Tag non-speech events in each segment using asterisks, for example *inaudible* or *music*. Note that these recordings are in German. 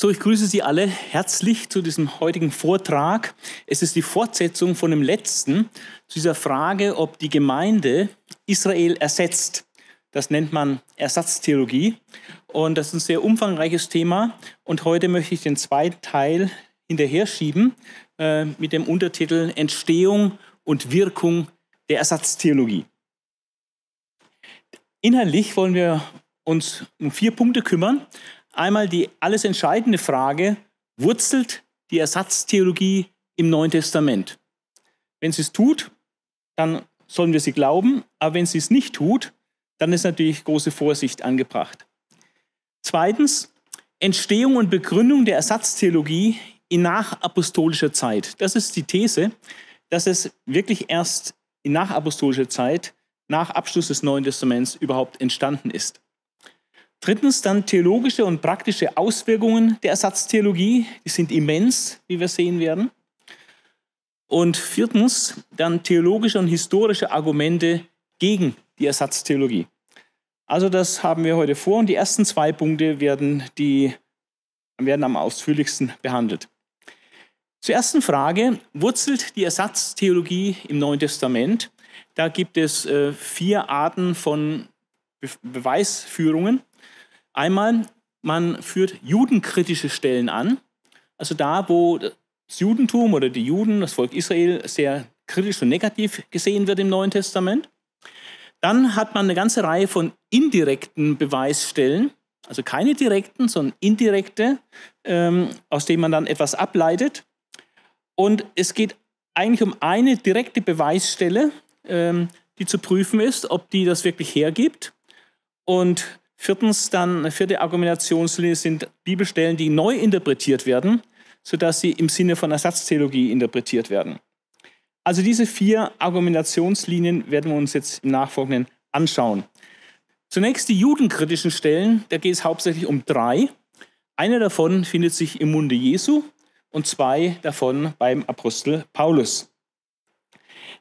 So, ich grüße Sie alle herzlich zu diesem heutigen Vortrag. Es ist die Fortsetzung von dem letzten, zu dieser Frage, ob die Gemeinde Israel ersetzt. Das nennt man Ersatztheologie. Und das ist ein sehr umfangreiches Thema. Und heute möchte ich den zweiten Teil hinterher schieben äh, mit dem Untertitel Entstehung und Wirkung der Ersatztheologie. Inhaltlich wollen wir uns um vier Punkte kümmern einmal die alles entscheidende Frage, wurzelt die Ersatztheologie im Neuen Testament? Wenn sie es tut, dann sollen wir sie glauben, aber wenn sie es nicht tut, dann ist natürlich große Vorsicht angebracht. Zweitens, Entstehung und Begründung der Ersatztheologie in nachapostolischer Zeit. Das ist die These, dass es wirklich erst in nachapostolischer Zeit, nach Abschluss des Neuen Testaments überhaupt entstanden ist. Drittens dann theologische und praktische Auswirkungen der Ersatztheologie. Die sind immens, wie wir sehen werden. Und viertens dann theologische und historische Argumente gegen die Ersatztheologie. Also das haben wir heute vor und die ersten zwei Punkte werden, die, werden am ausführlichsten behandelt. Zur ersten Frage, wurzelt die Ersatztheologie im Neuen Testament? Da gibt es äh, vier Arten von Be Beweisführungen. Einmal, man führt judenkritische Stellen an, also da, wo das Judentum oder die Juden, das Volk Israel, sehr kritisch und negativ gesehen wird im Neuen Testament. Dann hat man eine ganze Reihe von indirekten Beweisstellen, also keine direkten, sondern indirekte, ähm, aus denen man dann etwas ableitet. Und es geht eigentlich um eine direkte Beweisstelle, ähm, die zu prüfen ist, ob die das wirklich hergibt. Und Viertens dann, eine vierte Argumentationslinie sind Bibelstellen, die neu interpretiert werden, sodass sie im Sinne von Ersatztheologie interpretiert werden. Also diese vier Argumentationslinien werden wir uns jetzt im Nachfolgenden anschauen. Zunächst die judenkritischen Stellen, da geht es hauptsächlich um drei. Eine davon findet sich im Munde Jesu und zwei davon beim Apostel Paulus.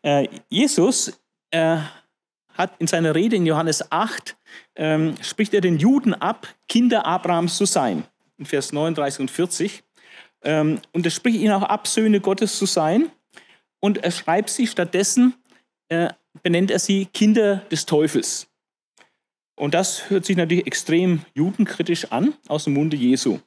Äh, Jesus äh, hat in seiner Rede in Johannes 8 ähm, spricht er den Juden ab, Kinder Abrahams zu sein. In Vers 39 und 40. Ähm, und er spricht ihnen auch ab, Söhne Gottes zu sein. Und er schreibt sie stattdessen, äh, benennt er sie Kinder des Teufels. Und das hört sich natürlich extrem judenkritisch an, aus dem Munde Jesu.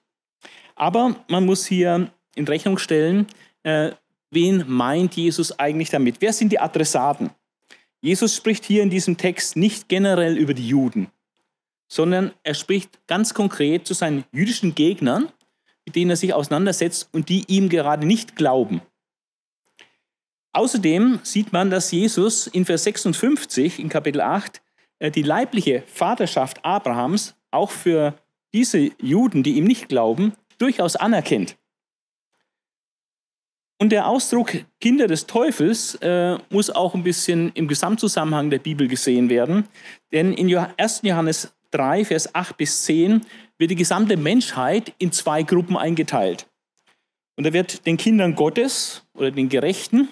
Aber man muss hier in Rechnung stellen, äh, wen meint Jesus eigentlich damit? Wer sind die Adressaten? Jesus spricht hier in diesem Text nicht generell über die Juden, sondern er spricht ganz konkret zu seinen jüdischen Gegnern, mit denen er sich auseinandersetzt und die ihm gerade nicht glauben. Außerdem sieht man, dass Jesus in Vers 56 in Kapitel 8 äh, die leibliche Vaterschaft Abrahams auch für diese Juden, die ihm nicht glauben, durchaus anerkennt. Und der Ausdruck Kinder des Teufels äh, muss auch ein bisschen im Gesamtzusammenhang der Bibel gesehen werden. Denn in 1. Johannes 3, Vers 8 bis 10 wird die gesamte Menschheit in zwei Gruppen eingeteilt. Und da wird den Kindern Gottes oder den Gerechten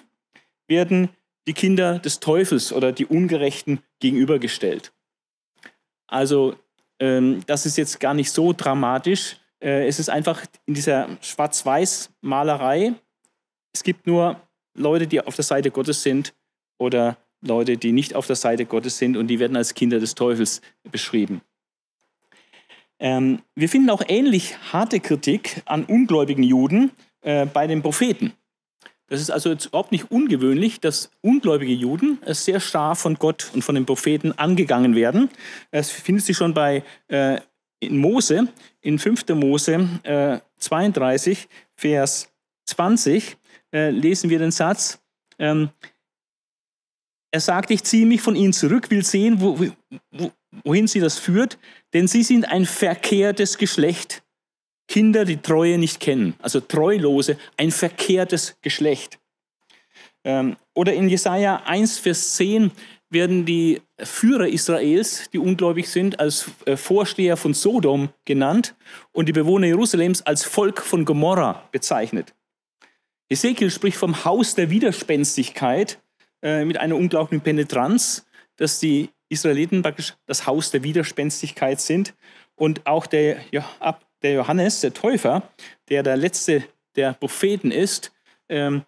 werden die Kinder des Teufels oder die Ungerechten gegenübergestellt. Also ähm, das ist jetzt gar nicht so dramatisch. Äh, es ist einfach in dieser Schwarz-Weiß-Malerei es gibt nur Leute, die auf der Seite Gottes sind oder Leute, die nicht auf der Seite Gottes sind und die werden als Kinder des Teufels beschrieben. Ähm, wir finden auch ähnlich harte Kritik an ungläubigen Juden äh, bei den Propheten. Das ist also überhaupt nicht ungewöhnlich, dass ungläubige Juden sehr stark von Gott und von den Propheten angegangen werden. Das findet sich schon bei äh, in Mose, in 5. Mose äh, 32, Vers 20 äh, lesen wir den Satz, ähm, er sagt, ich ziehe mich von ihnen zurück, will sehen, wo, wo, wohin sie das führt, denn sie sind ein verkehrtes Geschlecht. Kinder, die Treue nicht kennen, also Treulose, ein verkehrtes Geschlecht. Ähm, oder in Jesaja 1, Vers 10 werden die Führer Israels, die ungläubig sind, als äh, Vorsteher von Sodom genannt und die Bewohner Jerusalems als Volk von Gomorra bezeichnet. Ezekiel spricht vom Haus der Widerspenstigkeit äh, mit einer unglaublichen Penetranz, dass die Israeliten praktisch das Haus der Widerspenstigkeit sind. Und auch der der Johannes, der Täufer, der der letzte der Propheten ist, ähm,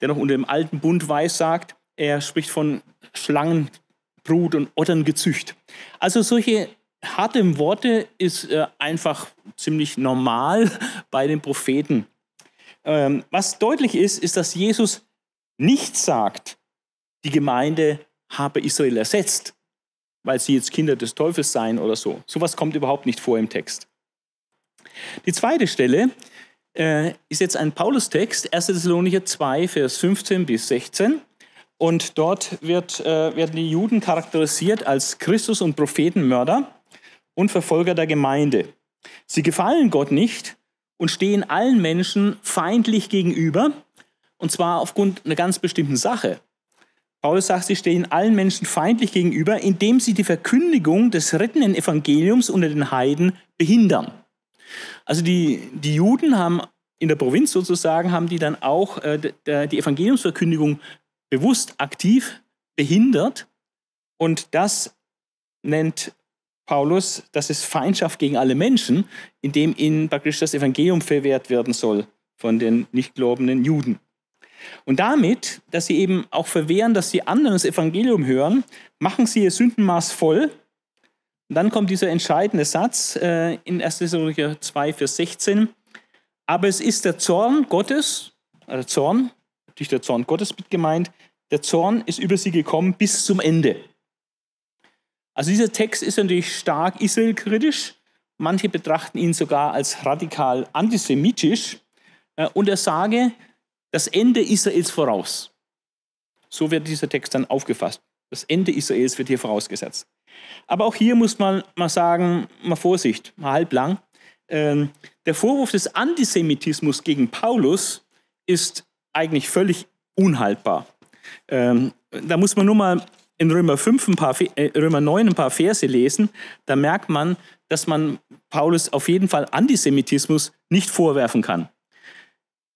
der noch unter dem alten Bund weiß, sagt, er spricht von Schlangenbrut und Otterngezücht. Also solche harten Worte ist äh, einfach ziemlich normal *laughs* bei den Propheten. Ähm, was deutlich ist, ist, dass Jesus nicht sagt, die Gemeinde habe Israel ersetzt, weil sie jetzt Kinder des Teufels seien oder so. Sowas kommt überhaupt nicht vor im Text. Die zweite Stelle äh, ist jetzt ein Paulus-Text, 1. Thessalonicher 2, Vers 15 bis 16. Und dort wird, äh, werden die Juden charakterisiert als Christus- und Prophetenmörder und Verfolger der Gemeinde. Sie gefallen Gott nicht und stehen allen Menschen feindlich gegenüber, und zwar aufgrund einer ganz bestimmten Sache. Paulus sagt, sie stehen allen Menschen feindlich gegenüber, indem sie die Verkündigung des rettenden Evangeliums unter den Heiden behindern. Also die, die Juden haben in der Provinz sozusagen, haben die dann auch äh, die Evangeliumsverkündigung bewusst aktiv behindert. Und das nennt Paulus, das ist Feindschaft gegen alle Menschen, indem ihnen praktisch das Evangelium verwehrt werden soll von den nicht glaubenden Juden. Und damit, dass sie eben auch verwehren, dass die anderen das Evangelium hören, machen sie ihr Sündenmaß voll. Und dann kommt dieser entscheidende Satz äh, in 1. Thessalonicher 2, Vers 16. Aber es ist der Zorn Gottes, also Zorn, natürlich der Zorn Gottes mit gemeint, der Zorn ist über sie gekommen bis zum Ende. Also dieser Text ist natürlich stark israelkritisch. Manche betrachten ihn sogar als radikal antisemitisch. Äh, und er sage das Ende Israels voraus. So wird dieser Text dann aufgefasst. Das Ende Israels wird hier vorausgesetzt. Aber auch hier muss man mal sagen, mal Vorsicht, mal halblang. Ähm, der Vorwurf des Antisemitismus gegen Paulus ist eigentlich völlig unhaltbar. Ähm, da muss man nur mal in Römer, 5 ein paar, äh, Römer 9 ein paar Verse lesen, da merkt man, dass man Paulus auf jeden Fall Antisemitismus nicht vorwerfen kann.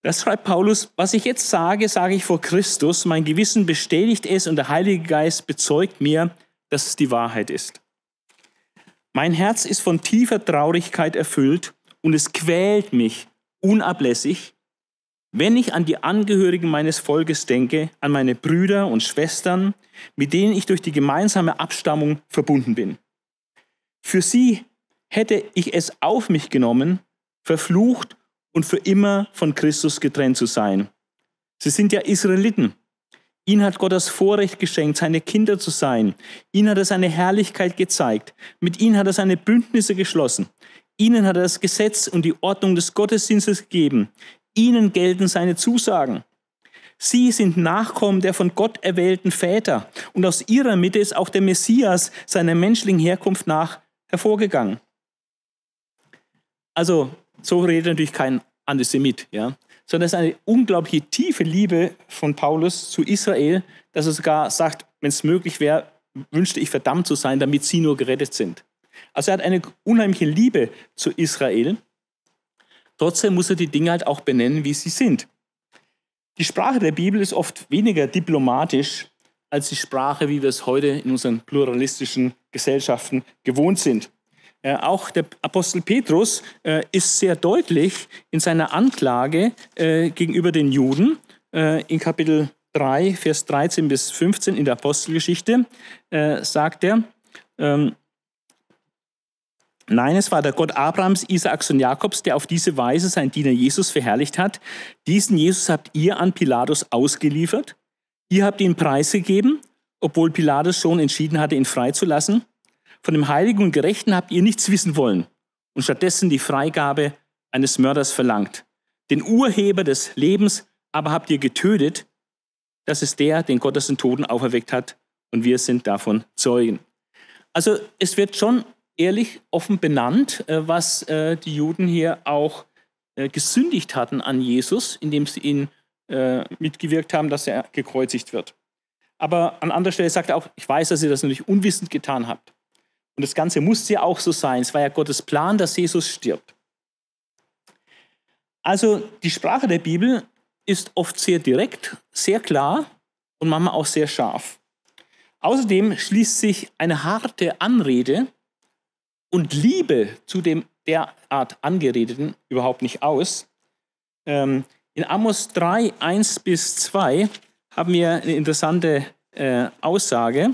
Das schreibt Paulus, was ich jetzt sage, sage ich vor Christus, mein Gewissen bestätigt es und der Heilige Geist bezeugt mir, dass es die Wahrheit ist. Mein Herz ist von tiefer Traurigkeit erfüllt und es quält mich unablässig, wenn ich an die Angehörigen meines Volkes denke, an meine Brüder und Schwestern, mit denen ich durch die gemeinsame Abstammung verbunden bin. Für sie hätte ich es auf mich genommen, verflucht und für immer von Christus getrennt zu sein. Sie sind ja Israeliten. Ihnen hat Gott das Vorrecht geschenkt, seine Kinder zu sein. Ihnen hat er seine Herrlichkeit gezeigt. Mit ihnen hat er seine Bündnisse geschlossen. Ihnen hat er das Gesetz und die Ordnung des Gottesdienstes gegeben. Ihnen gelten seine Zusagen. Sie sind Nachkommen der von Gott erwählten Väter und aus ihrer Mitte ist auch der Messias seiner menschlichen Herkunft nach hervorgegangen. Also, so redet natürlich kein Antisemit, ja, sondern es ist eine unglaubliche tiefe Liebe von Paulus zu Israel, dass er sogar sagt, wenn es möglich wäre, wünschte ich verdammt zu sein, damit sie nur gerettet sind. Also er hat eine unheimliche Liebe zu Israel Trotzdem muss er die Dinge halt auch benennen, wie sie sind. Die Sprache der Bibel ist oft weniger diplomatisch als die Sprache, wie wir es heute in unseren pluralistischen Gesellschaften gewohnt sind. Äh, auch der Apostel Petrus äh, ist sehr deutlich in seiner Anklage äh, gegenüber den Juden äh, in Kapitel 3, Vers 13 bis 15 in der Apostelgeschichte, äh, sagt er, ähm, Nein, es war der Gott Abrahams, Isaaks und Jakobs, der auf diese Weise seinen Diener Jesus verherrlicht hat. Diesen Jesus habt ihr an Pilatus ausgeliefert. Ihr habt ihn preisgegeben, obwohl Pilatus schon entschieden hatte, ihn freizulassen. Von dem Heiligen und Gerechten habt ihr nichts wissen wollen und stattdessen die Freigabe eines Mörders verlangt. Den Urheber des Lebens aber habt ihr getötet. Das ist der, den Gott aus den Toten auferweckt hat und wir sind davon Zeugen. Also es wird schon ehrlich offen benannt, äh, was äh, die Juden hier auch äh, gesündigt hatten an Jesus, indem sie ihn mitgewirkt haben, dass er gekreuzigt wird. Aber an anderer Stelle sagt er auch, ich weiß, dass ihr das natürlich unwissend getan habt. Und das Ganze musste ja auch so sein. Es war ja Gottes Plan, dass Jesus stirbt. Also die Sprache der Bibel ist oft sehr direkt, sehr klar und manchmal auch sehr scharf. Außerdem schließt sich eine harte Anrede und Liebe zu dem derart Angeredeten überhaupt nicht aus. Ähm, in Amos 3, 1 bis 2 haben wir eine interessante äh, Aussage.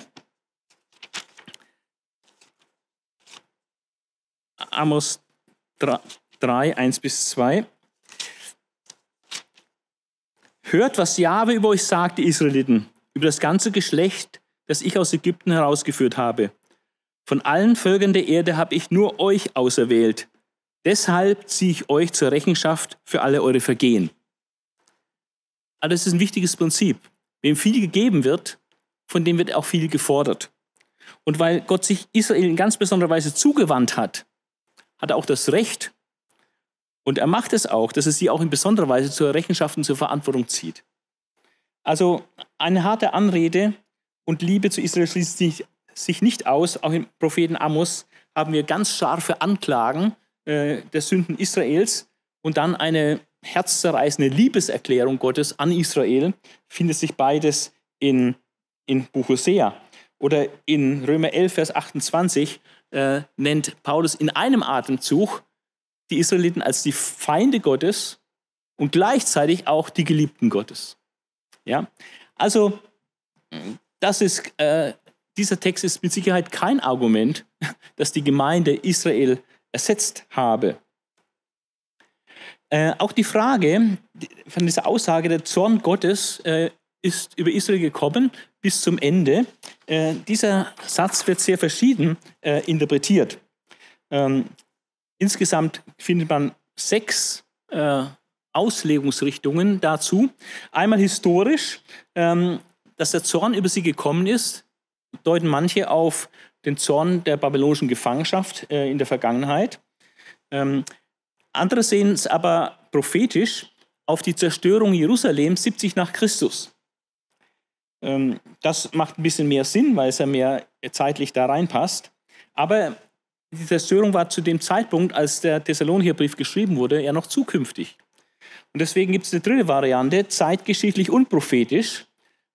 Amos 3, 1 bis 2. Hört, was Jahwe über euch sagt, die Israeliten, über das ganze Geschlecht, das ich aus Ägypten herausgeführt habe. Von allen Völkern der Erde habe ich nur euch auserwählt. Deshalb ziehe ich euch zur Rechenschaft für alle eure Vergehen. Also das ist ein wichtiges Prinzip. Wem viel gegeben wird, von dem wird auch viel gefordert. Und weil Gott sich Israel in ganz besonderer Weise zugewandt hat, hat er auch das Recht, und er macht es auch, dass er sie auch in besonderer Weise zur Rechenschaft und zur Verantwortung zieht. Also eine harte Anrede und Liebe zu Israel schließt sich, nicht aus. Auch im Propheten Amos haben wir ganz scharfe Anklagen äh, der Sünden Israels und dann eine herzzerreißende Liebeserklärung Gottes an Israel. Findet sich beides in, in Buch Hosea. Oder in Römer 11, Vers 28 äh, nennt Paulus in einem Atemzug die Israeliten als die Feinde Gottes und gleichzeitig auch die Geliebten Gottes. Ja? Also, das ist, äh, dieser Text ist mit Sicherheit kein Argument, *laughs* dass die Gemeinde Israel ersetzt habe. Äh, auch die Frage von dieser Aussage, der Zorn Gottes äh, ist über Israel gekommen bis zum Ende. Äh, dieser Satz wird sehr verschieden äh, interpretiert. Ähm, Insgesamt findet man sechs äh, Auslegungsrichtungen dazu. Einmal historisch, ähm, dass der Zorn über sie gekommen ist, deuten manche auf den Zorn der babylonischen Gefangenschaft äh, in der Vergangenheit. Ähm, andere sehen es aber prophetisch auf die Zerstörung Jerusalems 70 nach Christus. Ähm, das macht ein bisschen mehr Sinn, weil es ja mehr zeitlich da reinpasst. Aber die Zerstörung war zu dem Zeitpunkt, als der Thessalonicher Brief geschrieben wurde, ja noch zukünftig. Und deswegen gibt es eine dritte Variante, zeitgeschichtlich und prophetisch.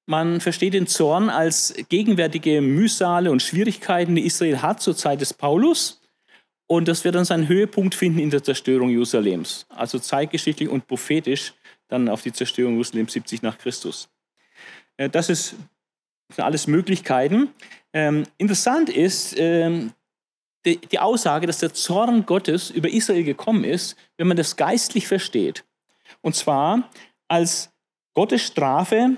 Man versteht den Zorn als gegenwärtige Mühsale und Schwierigkeiten, die Israel hat zur Zeit des Paulus. Und das wird dann seinen Höhepunkt finden in der Zerstörung Jerusalems. Also zeitgeschichtlich und prophetisch dann auf die Zerstörung Jerusalems 70 nach Christus. Äh, das ist alles Möglichkeiten. Ähm, interessant ist, ähm, die, die Aussage, dass der Zorn Gottes über Israel gekommen ist, wenn man das geistlich versteht. Und zwar als Gottes Strafe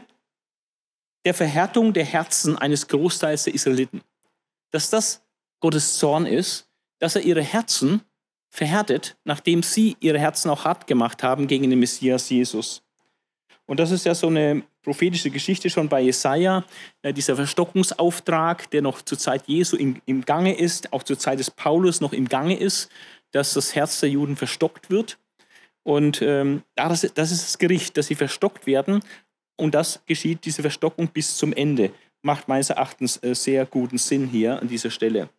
der Verhärtung der Herzen eines Großteils der Israeliten. Dass das Gottes Zorn ist, dass er ihre Herzen verhärtet, nachdem sie ihre Herzen auch hart gemacht haben gegen den Messias Jesus. Und das ist ja so eine prophetische Geschichte schon bei Jesaja, äh, dieser Verstockungsauftrag, der noch zur Zeit Jesu im, Gange ist, auch zur Zeit des Paulus noch im Gange ist, dass das Herz der Juden verstockt wird. Und ähm, das, das ist das Gericht, dass sie verstockt werden. Und das geschieht, diese Verstockung bis zum Ende. Macht meines Erachtens äh, sehr guten Sinn hier an dieser Stelle.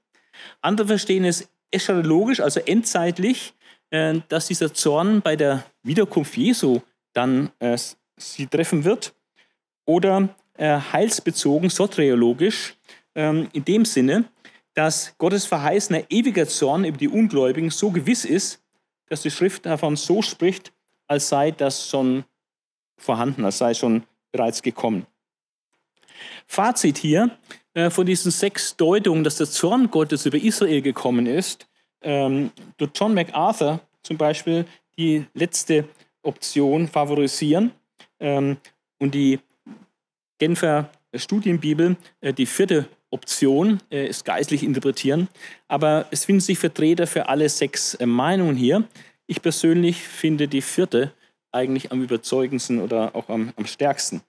Andere verstehen es eschatologisch, also endzeitlich, äh, dass dieser Zorn bei der Wiederkunft Jesu dann äh, sie treffen wird oder äh, heilsbezogen, soteriologisch, ähm, in dem Sinne, dass Gottes verheißener ewiger Zorn über die Ungläubigen so gewiss ist, dass die Schrift davon so spricht, als sei das schon vorhanden, als sei schon bereits gekommen. Fazit hier äh, von diesen sechs Deutungen, dass der Zorn Gottes über Israel gekommen ist, ähm, durch John MacArthur zum Beispiel die letzte Option favorisieren ähm, und die Genfer Studienbibel, äh, die vierte Option äh, ist geistlich interpretieren. Aber es finden sich Vertreter für alle sechs äh, Meinungen hier. Ich persönlich finde die vierte eigentlich am überzeugendsten oder auch am, am stärksten.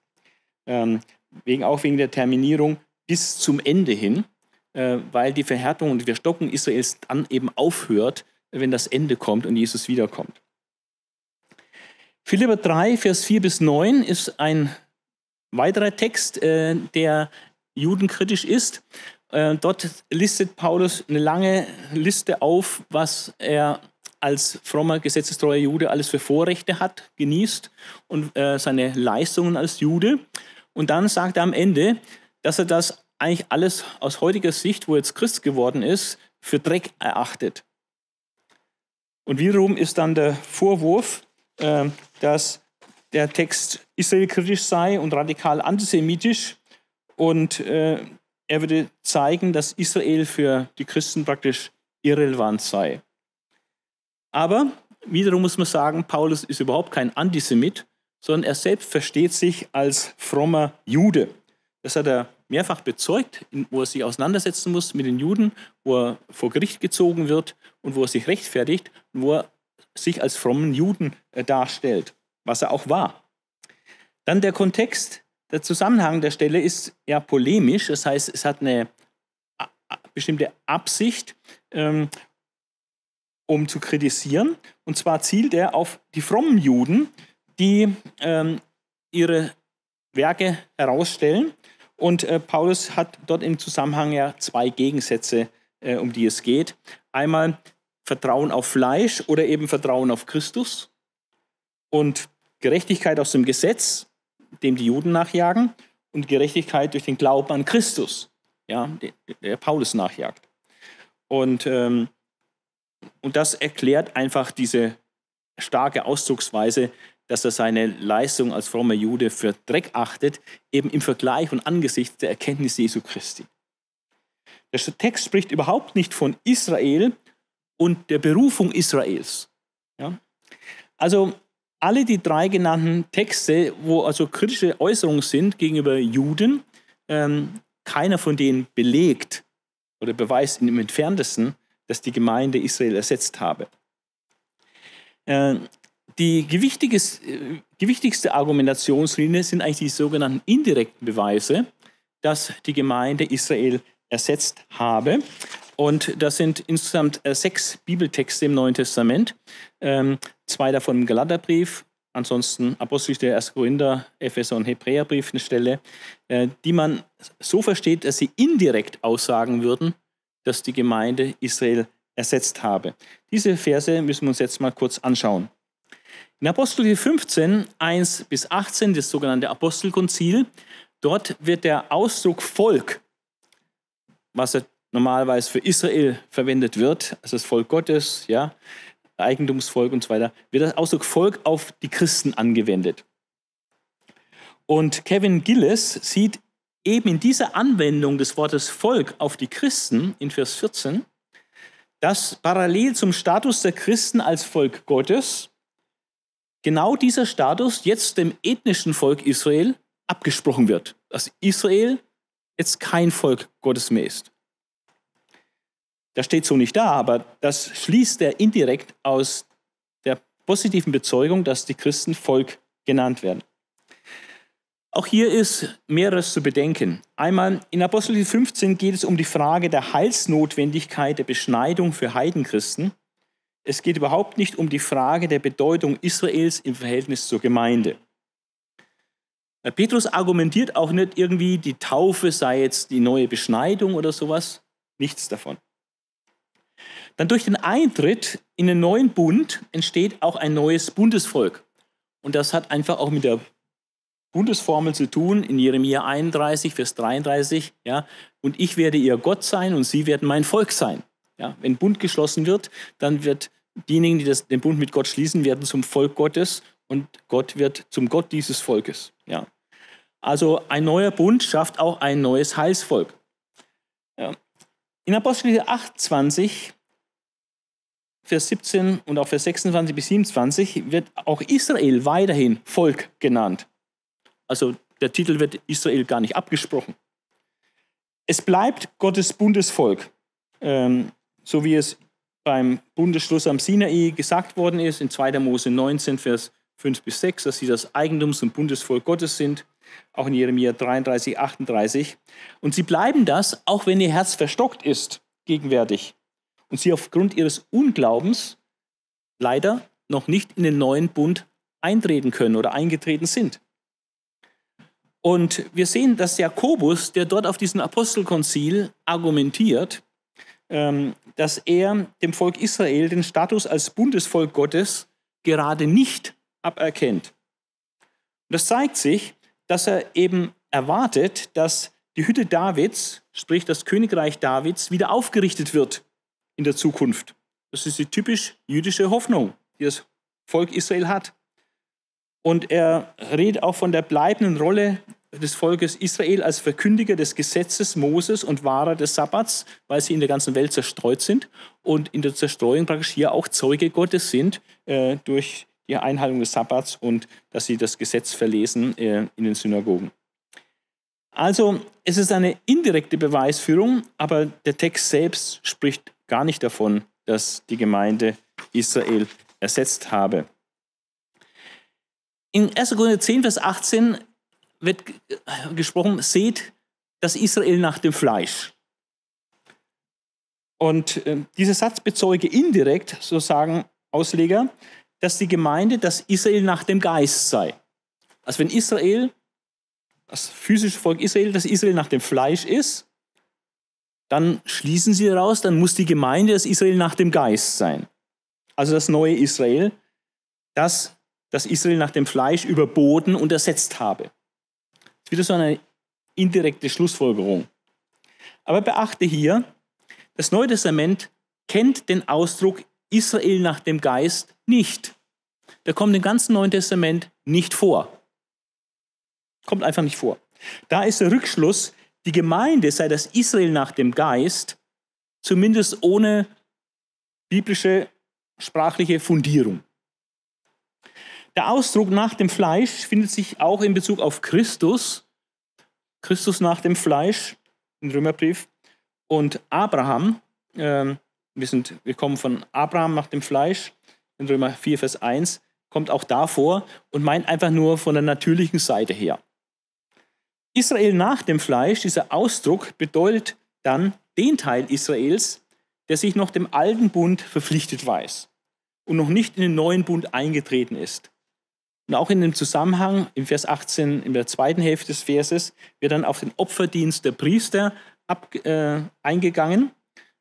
Ähm, wegen, auch wegen der Terminierung bis zum Ende hin, äh, weil die Verhärtung und die Verstockung Israels dann eben aufhört, wenn das Ende kommt und Jesus wiederkommt. Philipper 3, Vers 4 bis 9 ist ein weiterer Text, äh, der judenkritisch ist. Äh, dort listet Paulus eine lange Liste auf, was er als frommer, gesetzestreuer Jude alles für Vorrechte hat, genießt und äh, seine Leistungen als Jude. Und dann sagt er am Ende, dass er das eigentlich alles aus heutiger Sicht, wo er jetzt Christ geworden ist, für Dreck erachtet. Und wiederum ist dann der Vorwurf, äh, dass der Text israelkritisch sei und radikal antisemitisch. Und äh, er würde zeigen, dass Israel für die Christen praktisch irrelevant sei. Aber wiederum muss man sagen, Paulus ist überhaupt kein Antisemit, sondern er selbst versteht sich als frommer Jude. Das hat er mehrfach bezeugt, wo er sich auseinandersetzen muss mit den Juden, wo er vor Gericht gezogen wird und wo er sich rechtfertigt und wo er sich als frommen Juden äh, darstellt, was er auch war. Dann der Kontext, der Zusammenhang der Stelle ist ja polemisch, das heißt, es hat eine bestimmte Absicht, ähm, um zu kritisieren. Und zwar zielt er auf die frommen Juden, die ähm, ihre Werke herausstellen. Und äh, Paulus hat dort im Zusammenhang ja zwei Gegensätze, äh, um die es geht. Einmal Vertrauen auf Fleisch oder eben Vertrauen auf Christus und Gerechtigkeit aus dem Gesetz, dem die Juden nachjagen, und Gerechtigkeit durch den Glauben an Christus, ja, der, Paulus nachjagt. Und, ähm, und das erklärt einfach diese starke Ausdrucksweise, dass er seine Leistung als frommer Jude für Dreck achtet, eben im Vergleich und angesichts der Erkenntnis Jesu Christi. Der Text spricht überhaupt nicht von Israel und der Berufung Israels. Ja? Also alle die drei genannten Texte, wo also kritische Äußerungen sind gegenüber Juden, ähm, keiner von denen belegt oder beweist im entferntesten, dass die Gemeinde Israel ersetzt habe. Äh, die äh, gewichtigste Argumentationslinie sind eigentlich die sogenannten indirekten Beweise, dass die Gemeinde Israel ersetzt habe. Und das sind insgesamt äh, sechs Bibeltexte im Neuen Testament. Ähm, zwei davon im Galaterbrief, ansonsten Apostelgeschichte 1. Korinther, Epheser und Hebräerbrief eine Stelle, äh, die man so versteht, dass sie indirekt aussagen würden, dass die Gemeinde Israel ersetzt habe. Diese Verse müssen wir uns jetzt mal kurz anschauen. In Apostel 15, 1 bis 18, das sogenannte Apostelkonzil, dort wird der Ausdruck Volk, was normalerweise für Israel verwendet wird, also das Volk Gottes, ja, Eigentumsvolk und so weiter, wird der Ausdruck Volk auf die Christen angewendet. Und Kevin Gillis sieht eben in dieser Anwendung des Wortes Volk auf die Christen in Vers 14, dass parallel zum Status der Christen als Volk Gottes genau dieser Status jetzt dem ethnischen Volk Israel abgesprochen wird. Dass Israel jetzt kein Volk Gottes mehr ist. Das steht so nicht da, aber das schließt er indirekt aus der positiven Bezeugung, dass die Christen Volk genannt werden. Auch hier ist mehreres zu bedenken. Einmal in Apostel 15 geht es um die Frage der Heilsnotwendigkeit der Beschneidung für Heidenchristen. Es geht überhaupt nicht um die Frage der Bedeutung Israels im Verhältnis zur Gemeinde. Petrus argumentiert auch nicht irgendwie, die Taufe sei jetzt die neue Beschneidung oder sowas. Nichts davon. Dann durch den Eintritt in den neuen Bund entsteht auch ein neues Bundesvolk. Und das hat einfach auch mit der Bundesformel zu tun in Jeremia 31, Vers 33. Ja, und ich werde ihr Gott sein und sie werden mein Volk sein. Ja, wenn Bund geschlossen wird, dann wird diejenigen, die das, den Bund mit Gott schließen, werden zum Volk Gottes und Gott wird zum Gott dieses Volkes. Ja. Also ein neuer Bund schafft auch ein neues Heilsvolk. Ja. In Apostelgeschichte 28, Vers 17 und auch Vers 26 bis 27 wird auch Israel weiterhin Volk genannt. Also der Titel wird Israel gar nicht abgesprochen. Es bleibt Gottes Bundesvolk, ähm, so wie es beim Bundesschluss am Sinai gesagt worden ist, in 2. Mose 19, Vers 5 bis 6, dass sie das Eigentums- und Bundesvolk Gottes sind, auch in Jeremia 33, 38. Und sie bleiben das, auch wenn ihr Herz verstockt ist, gegenwärtig. Und sie aufgrund ihres Unglaubens leider noch nicht in den neuen Bund eintreten können oder eingetreten sind. Und wir sehen, dass Jakobus, der dort auf diesem Apostelkonzil argumentiert, ähm, dass er dem Volk Israel den Status als Bundesvolk Gottes gerade nicht aberkennt. Das zeigt sich, dass er eben erwartet, dass die Hütte Davids, sprich das Königreich Davids, wieder aufgerichtet wird in der Zukunft. Das ist die typisch jüdische Hoffnung, die das Volk Israel hat. Und er redet auch von der bleibenden Rolle des Volkes Israel als Verkündiger des Gesetzes Moses und Wahrer des Sabbats, weil sie in der ganzen Welt zerstreut sind und in der Zerstreuung praktisch hier auch Zeuge Gottes sind äh, durch die Einhaltung des Sabbats und dass sie das Gesetz verlesen äh, in den Synagogen. Also es ist eine indirekte Beweisführung, aber der Text selbst spricht gar nicht davon, dass die Gemeinde Israel ersetzt habe. In 1. Korinther 10, Vers 18 wird gesprochen, seht das Israel nach dem Fleisch. Und äh, dieser Satz bezeuge indirekt, so sagen Ausleger, dass die Gemeinde das Israel nach dem Geist sei. Also wenn Israel, das physische Volk Israel, das Israel nach dem Fleisch ist, dann schließen sie daraus, dann muss die Gemeinde das Israel nach dem Geist sein. Also das neue Israel, das das Israel nach dem Fleisch überboten und ersetzt habe. Das ist wieder so eine indirekte Schlussfolgerung. Aber beachte hier, das Neue Testament kennt den Ausdruck Israel nach dem Geist nicht. Der kommt im ganzen Neuen Testament nicht vor. Kommt einfach nicht vor. Da ist der Rückschluss, die Gemeinde sei das Israel nach dem Geist, zumindest ohne biblische sprachliche Fundierung. Der Ausdruck nach dem Fleisch findet sich auch in Bezug auf Christus. Christus nach dem Fleisch im Römerbrief und Abraham. Ähm, wir, sind, wir kommen von Abraham nach dem Fleisch in Römer 4, Vers 1, kommt auch davor und meint einfach nur von der natürlichen Seite her. Israel nach dem Fleisch, dieser Ausdruck bedeutet dann den Teil Israels, der sich noch dem alten Bund verpflichtet weiß und noch nicht in den neuen Bund eingetreten ist. Und auch in dem Zusammenhang, im Vers 18, in der zweiten Hälfte des Verses, wird dann auf den Opferdienst der Priester ab, äh, eingegangen.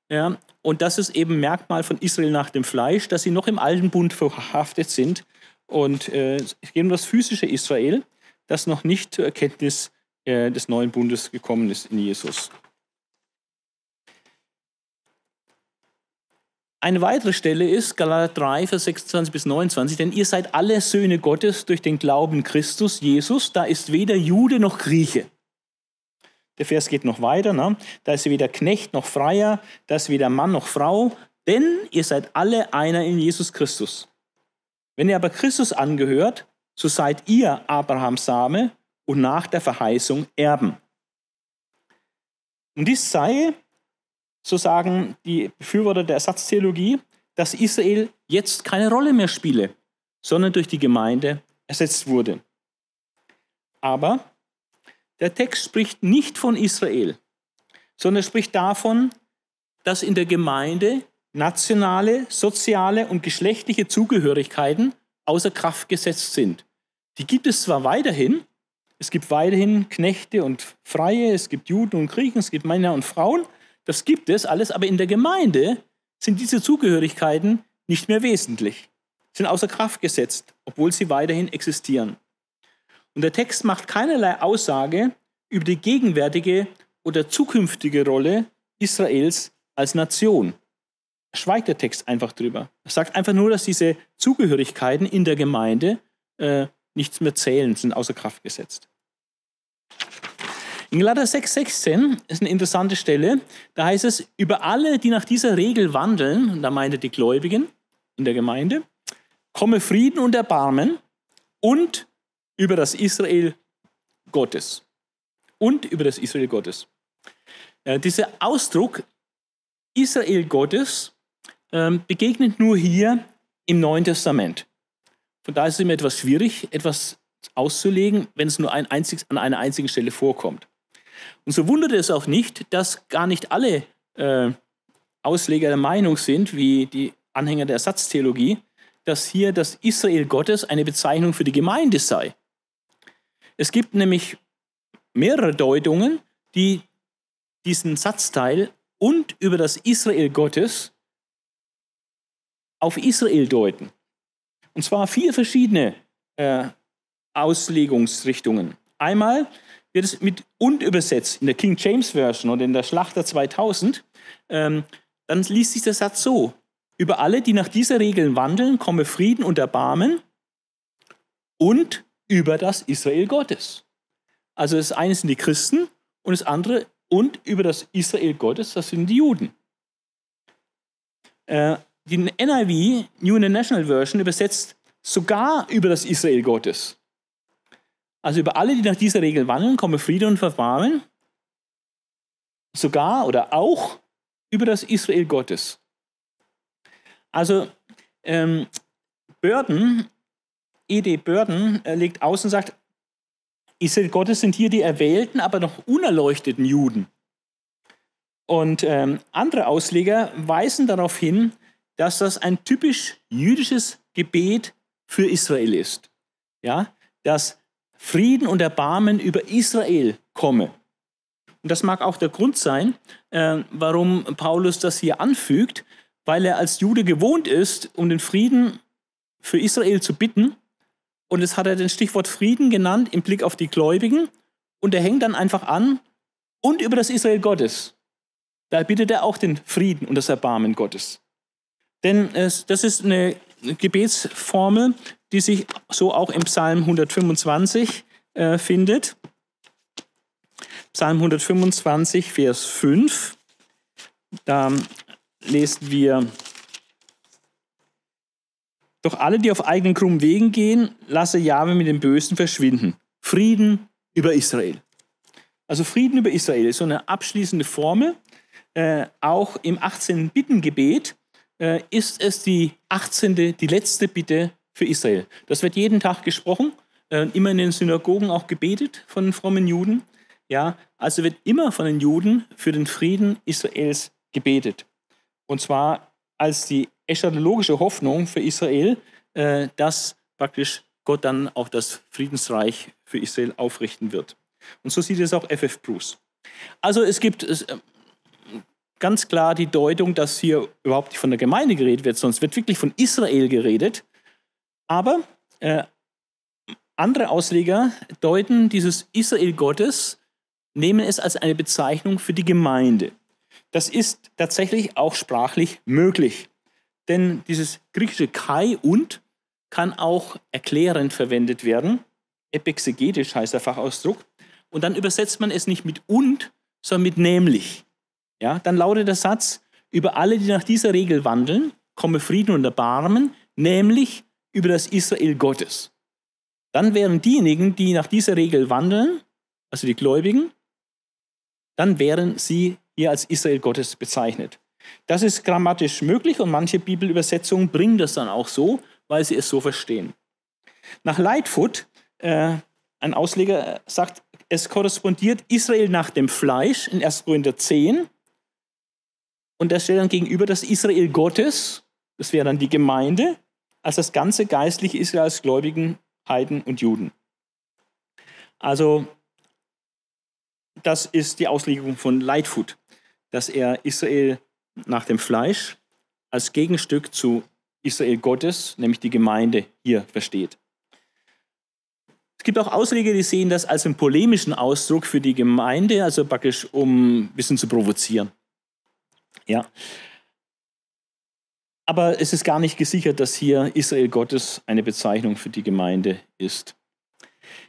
Ja, und das ist eben Merkmal von Israel nach dem Fleisch, dass sie noch im alten Bund verhaftet sind. Und äh, es geht um das physische Israel, das noch nicht zur Erkenntnis äh, des neuen Bundes gekommen ist in Jesus. Eine weitere Stelle ist Galater 3, Vers 26 bis 29, denn ihr seid alle Söhne Gottes durch den Glauben Christus, Jesus, da ist weder Jude noch Grieche. Der Vers geht noch weiter, ne? da ist weder Knecht noch Freier, da ist weder Mann noch Frau, denn ihr seid alle einer in Jesus Christus. Wenn ihr aber Christus angehört, so seid ihr Abrahams Same und nach der Verheißung Erben. Und dies sei so sagen die Befürworter der Ersatztheologie, dass Israel jetzt keine Rolle mehr spiele, sondern durch die Gemeinde ersetzt wurde. Aber der Text spricht nicht von Israel, sondern spricht davon, dass in der Gemeinde nationale, soziale und geschlechtliche Zugehörigkeiten außer Kraft gesetzt sind. Die gibt es zwar weiterhin, es gibt weiterhin Knechte und Freie, es gibt Juden und Griechen, es gibt Männer und Frauen, das gibt es alles, aber in der Gemeinde sind diese Zugehörigkeiten nicht mehr wesentlich, sind außer Kraft gesetzt, obwohl sie weiterhin existieren. Und der Text macht keinerlei Aussage über die gegenwärtige oder zukünftige Rolle Israels als Nation. Schweigt der Text einfach drüber. Er sagt einfach nur, dass diese Zugehörigkeiten in der Gemeinde äh, nichts mehr zählen, sind außer Kraft gesetzt. In Galater 6,16 ist eine interessante Stelle. Da heißt es, über alle, die nach dieser Regel wandeln, und da meint er die Gläubigen in der Gemeinde, komme Frieden und Erbarmen und über das Israel Gottes. Und über das Israel Gottes. Äh, dieser Ausdruck Israel Gottes äh, begegnet nur hier im Neuen Testament. Von daher ist es immer etwas schwierig, etwas auszulegen, wenn es nur ein einzig, an einer einzigen Stelle vorkommt. Und so wundert es auch nicht, dass gar nicht alle äh, Ausleger der Meinung sind, wie die Anhänger der Ersatztheologie, dass hier das Israel Gottes eine Bezeichnung für die Gemeinde sei. Es gibt nämlich mehrere Deutungen, die diesen Satzteil und über das Israel Gottes auf Israel deuten. Und zwar vier verschiedene äh, Auslegungsrichtungen. Einmal wird es mit und übersetzt in der King James Version oder in der Schlachter 2000, ähm, dann liest sich der Satz so. über alle, die nach dieser Regeln wandeln, komme Frieden und Erbarmen und über das Israel Gottes. Also das eine sind die Christen und das andere und über das Israel Gottes, das sind die Juden. Äh, die NIV, New International Version, übersetzt sogar über das Israel Gottes. Also über alle, die nach dieser Regel wandeln, komme Friede und Verbarmen. Sogar oder auch über das Israel Gottes. Also ähm, Burden, E.D. Burden äh, legt aus und sagt, Israel Gottes sind hier die erwählten, aber noch unerleuchteten Juden. Und ähm, andere Ausleger weisen darauf hin, dass das ein typisch jüdisches Gebet für Israel ist. Ja, dass Frieden und Erbarmen über Israel komme. Und das mag auch der Grund sein, äh, warum Paulus das hier anfügt, weil er als Jude gewohnt ist, um den Frieden für Israel zu bitten. Und es hat er den Stichwort Frieden genannt im Blick auf die Gläubigen. Und er hängt dann einfach an und über das Israel Gottes. Da bittet er auch den Frieden und das Erbarmen Gottes. Denn es, das ist eine Gebetsformel, die sich so auch im Psalm 125 äh, findet. Psalm 125, Vers 5. Da lesen wir, doch alle, die auf eigenen krummen Wegen gehen, lasse Jahwe mit den Bösen verschwinden. Frieden über Israel. Also Frieden über Israel ist so eine abschließende Formel. Äh, auch im 18. Bittengebet äh, ist es die 18., die letzte Bitte für Israel. Das wird jeden Tag gesprochen, äh, immer in den Synagogen auch gebetet von frommen Juden. Ja, also wird immer von den Juden für den Frieden Israels gebetet. Und zwar als die eschatologische Hoffnung für Israel, äh, dass praktisch Gott dann auch das Friedensreich für Israel aufrichten wird. Und so sieht es auch F.F. Bruce. Also es gibt ganz klar die Deutung, dass hier überhaupt nicht von der Gemeinde geredet wird, es wird wirklich von Israel geredet. Aber äh, andere Ausleger deuten dieses Israel Gottes, nehmen es als eine Bezeichnung für die Gemeinde. Das ist tatsächlich auch sprachlich möglich. Denn dieses griechische Kai und kann auch erklärend verwendet werden. Epexegetisch heißt der Fachausdruck. Und dann übersetzt man es nicht mit und, sondern mit nämlich. Ja, dann lautet der Satz, über alle, die nach dieser Regel wandeln, komme Frieden und Erbarmen, nämlich über das Israel Gottes. Dann wären diejenigen, die nach dieser Regel wandeln, also die Gläubigen, dann wären sie hier als Israel Gottes bezeichnet. Das ist grammatisch möglich und manche Bibelübersetzungen bringen das dann auch so, weil sie es so verstehen. Nach Lightfoot, äh, ein Ausleger sagt, es korrespondiert Israel nach dem Fleisch in 1. Korinther 10 und er stellt dann gegenüber das Israel Gottes, das wäre dann die Gemeinde, als das ganze geistliche Israel als Gläubigen, Heiden und Juden. Also das ist die Auslegung von Lightfoot, dass er Israel nach dem Fleisch als Gegenstück zu Israel Gottes, nämlich die Gemeinde, hier versteht. Es gibt auch Ausleger, die sehen das als einen polemischen Ausdruck für die Gemeinde, also praktisch um ein bisschen zu provozieren. Ja. Aber es ist gar nicht gesichert, dass hier Israel Gottes eine Bezeichnung für die Gemeinde ist.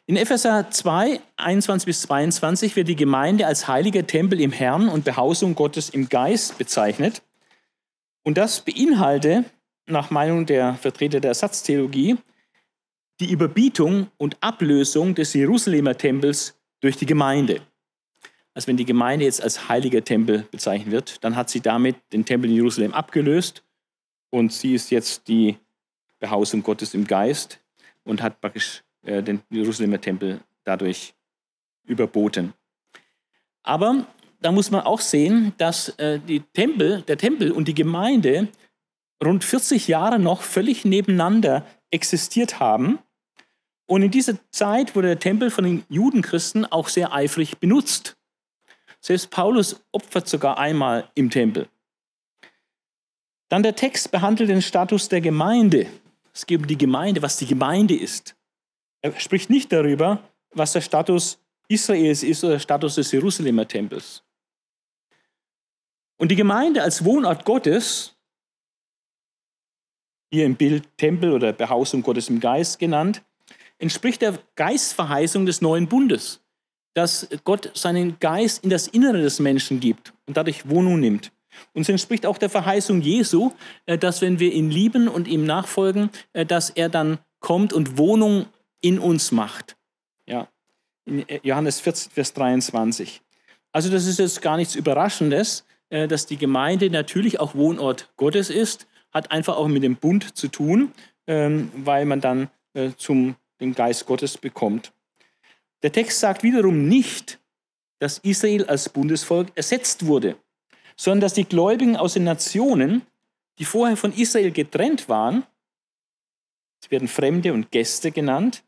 In Epheser 2, 21 bis 22 wird die Gemeinde als heiliger Tempel im Herrn und Behausung Gottes im Geist bezeichnet. Und das beinhalte, nach Meinung der Vertreter der Ersatztheologie, die Überbietung und Ablösung des Jerusalemer Tempels durch die Gemeinde. Also wenn die Gemeinde jetzt als heiliger Tempel bezeichnet wird, dann hat sie damit den Tempel in Jerusalem abgelöst und sie ist jetzt die Behausung Gottes im Geist und hat praktisch äh, den Jerusalemer Tempel dadurch überboten. Aber da muss man auch sehen, dass äh, die Tempel, der Tempel und die Gemeinde rund 40 Jahre noch völlig nebeneinander existiert haben. Und in dieser Zeit wurde der Tempel von den Judenchristen auch sehr eifrig benutzt. Selbst Paulus opfert sogar einmal im Tempel. Dann der Text behandelt den Status der Gemeinde. Es geht um die Gemeinde, was die Gemeinde ist. Er spricht nicht darüber, was der Status Israels ist oder der Status des Jerusalemer Tempels. Und die Gemeinde als Wohnort Gottes hier im Bild Tempel oder Behausung Gottes im Geist genannt, entspricht der Geistverheißung des neuen Bundes, dass Gott seinen Geist in das Innere des Menschen gibt und dadurch Wohnung nimmt. Und es entspricht auch der Verheißung Jesu, äh, dass wenn wir ihn lieben und ihm nachfolgen, äh, dass er dann kommt und Wohnung in uns macht. Ja. In äh, Johannes 14, Vers 23. Also das ist jetzt gar nichts Überraschendes, dass die Gemeinde natürlich auch Wohnort Gottes ist, hat einfach auch mit dem Bund zu tun, ähm, weil man dann zum, den Geist Gottes bekommt. Der Text sagt wiederum nicht, dass Israel als Bundesvolk ersetzt wurde sondern dass die Gläubigen aus den Nationen, die vorher von Israel getrennt waren, sie werden Fremde und Gäste genannt,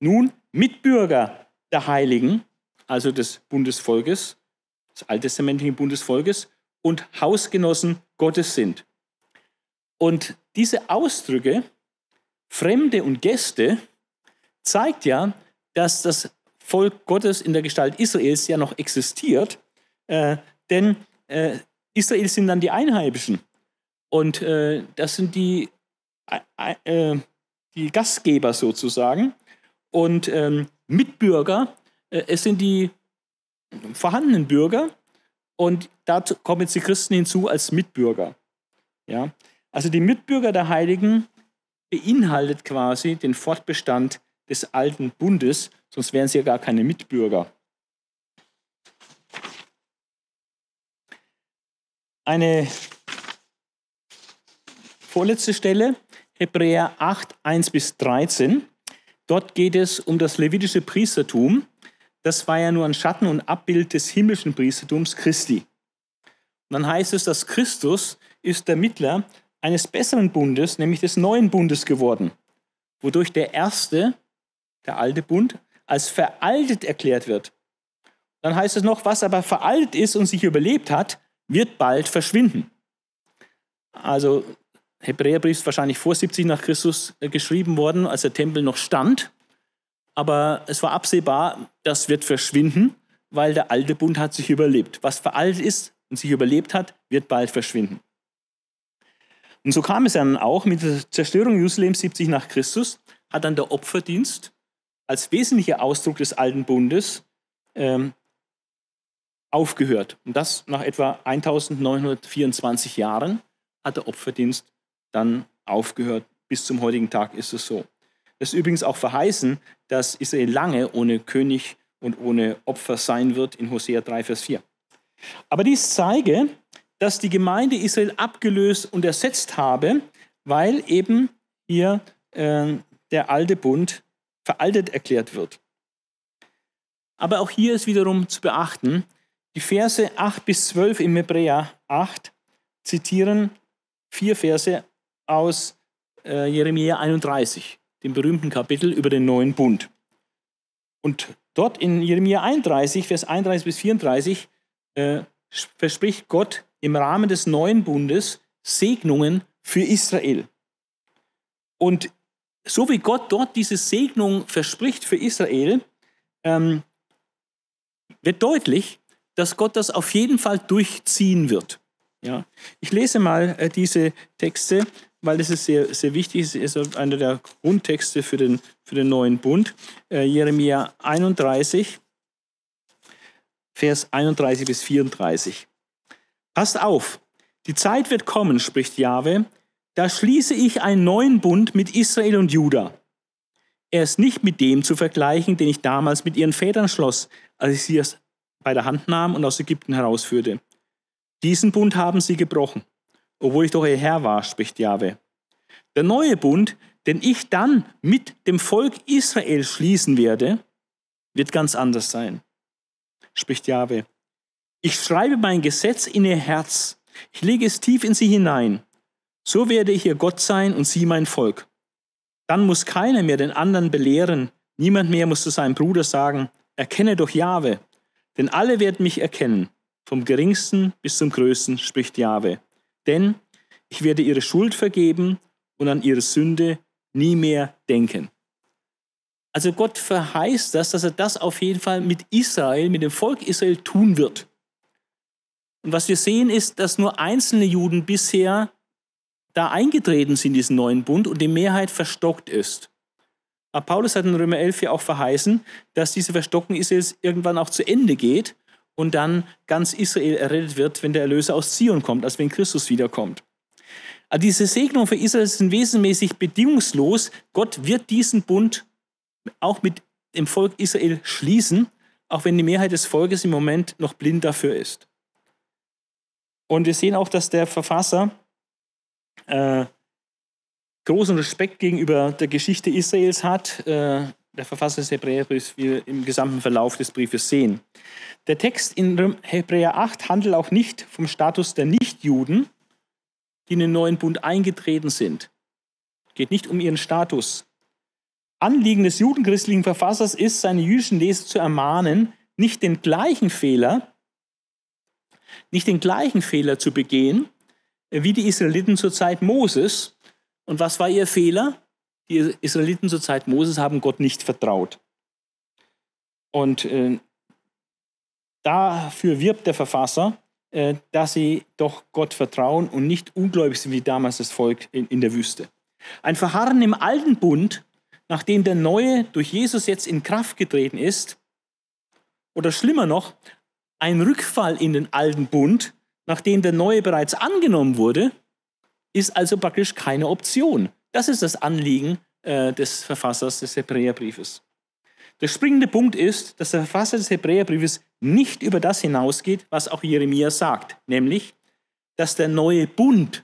nun Mitbürger der Heiligen, also des Bundesvolkes, des alttestamentlichen Bundesvolkes und Hausgenossen Gottes sind. Und diese Ausdrücke, Fremde und Gäste, zeigt ja, dass das Volk Gottes in der Gestalt Israels ja noch existiert, äh, denn äh, Israel sind dann die Einheimischen. Und äh, das sind die, äh, äh die Gastgeber sozusagen. Und ähm, Mitbürger, äh, es sind die vorhandenen Bürger. Und dazu kommen jetzt die Christen hinzu als Mitbürger. Ja? Also die Mitbürger der Heiligen beinhaltet quasi den Fortbestand des alten Bundes, sonst wären sie ja gar keine Mitbürger. eine vorletzte Stelle, Hebräer 8, 1 bis 13. Dort geht es um das levitische Priestertum. Das war ja nur ein Schatten und Abbild des himmlischen Priestertums Christi. Und dann heißt es, dass Christus ist der Mittler eines besseren Bundes, nämlich des neuen Bundes geworden, wodurch der erste, der alte Bund, als veraltet erklärt wird. Dann heißt es noch, was aber veraltet ist und sich überlebt hat, wird bald verschwinden. Also Hebräerbrief ist wahrscheinlich vor 70 nach Christus äh, geschrieben worden, als der Tempel noch stand. Aber es war absehbar, das wird verschwinden, weil der alte Bund hat sich überlebt. Was veraltet ist und sich überlebt hat, wird bald verschwinden. Und so kam es dann auch mit der Zerstörung Jerusalems 70 nach Christus, hat dann der Opferdienst als wesentlicher Ausdruck des alten Bundes ähm, aufgehört. Und das nach etwa 1924 Jahren hat der Opferdienst dann aufgehört. Bis zum heutigen Tag ist es so. Es ist übrigens auch verheißen, dass Israel lange ohne König und ohne Opfer sein wird in Hosea 3, Vers 4. Aber dies zeige, dass die Gemeinde Israel abgelöst und ersetzt habe, weil eben hier äh, der alte Bund veraltet erklärt wird. Aber auch hier ist wiederum zu beachten, die Verse 8 bis 12 im Hebräer 8 zitieren vier Verse aus äh, Jeremia 31, dem berühmten Kapitel über den neuen Bund. Und dort in Jeremia 31, Vers 31 bis 34, äh, verspricht Gott im Rahmen des neuen Bundes Segnungen für Israel. Und so wie Gott dort diese Segnung verspricht für Israel, ähm, wird deutlich, dass Gott das auf jeden Fall durchziehen wird. Ja. Ich lese mal äh, diese Texte, weil das ist sehr, sehr wichtig. Es ist einer der Grundtexte für den, für den neuen Bund. Äh, Jeremia 31, Vers 31 bis 34. Passt auf, die Zeit wird kommen, spricht Jahwe, da schließe ich einen neuen Bund mit Israel und Juda. Er ist nicht mit dem zu vergleichen, den ich damals mit ihren Vätern schloss, als ich sie bei der Hand nahm und aus Ägypten herausführte. Diesen Bund haben sie gebrochen, obwohl ich doch ihr Herr war, spricht Jahwe. Der neue Bund, den ich dann mit dem Volk Israel schließen werde, wird ganz anders sein, spricht Jahwe. Ich schreibe mein Gesetz in ihr Herz, ich lege es tief in sie hinein. So werde ich ihr Gott sein und sie mein Volk. Dann muss keiner mehr den anderen belehren, niemand mehr muss zu seinem Bruder sagen, erkenne doch Jahwe, denn alle werden mich erkennen, vom geringsten bis zum größten, spricht Jahwe. Denn ich werde ihre Schuld vergeben und an ihre Sünde nie mehr denken. Also Gott verheißt das, dass er das auf jeden Fall mit Israel, mit dem Volk Israel tun wird. Und was wir sehen ist, dass nur einzelne Juden bisher da eingetreten sind, diesen neuen Bund, und die Mehrheit verstockt ist. Aber Paulus hat in Römer 11 ja auch verheißen, dass diese Verstockung Israels irgendwann auch zu Ende geht und dann ganz Israel errettet wird, wenn der Erlöser aus Zion kommt, also wenn Christus wiederkommt. Also diese Segnung für Israel ist wesensmäßig bedingungslos. Gott wird diesen Bund auch mit dem Volk Israel schließen, auch wenn die Mehrheit des Volkes im Moment noch blind dafür ist. Und wir sehen auch, dass der Verfasser äh, großen Respekt gegenüber der Geschichte Israels hat. Äh, der Verfasser des Hebräerbriefs, wie wir im gesamten Verlauf des Briefes sehen. Der Text in Hebräer 8 handelt auch nicht vom Status der Nichtjuden, die in den neuen Bund eingetreten sind. Es geht nicht um ihren Status. Anliegen des judenchristlichen Verfassers ist, seine jüdischen Leser zu ermahnen, nicht den gleichen Fehler, nicht den gleichen Fehler zu begehen, wie die Israeliten zur Zeit Moses. Und was war ihr Fehler? Die Israeliten zur Zeit Moses haben Gott nicht vertraut. Und äh, dafür wirbt der Verfasser, äh, dass sie doch Gott vertrauen und nicht ungläubig sind wie damals das Volk in, in der Wüste. Ein Verharren im alten Bund, nachdem der neue durch Jesus jetzt in Kraft getreten ist, oder schlimmer noch, ein Rückfall in den alten Bund, nachdem der neue bereits angenommen wurde, ist also praktisch keine Option. Das ist das Anliegen äh, des Verfassers des Hebräerbriefes. Der springende Punkt ist, dass der Verfasser des Hebräerbriefes nicht über das hinausgeht, was auch Jeremia sagt, nämlich, dass der neue Bund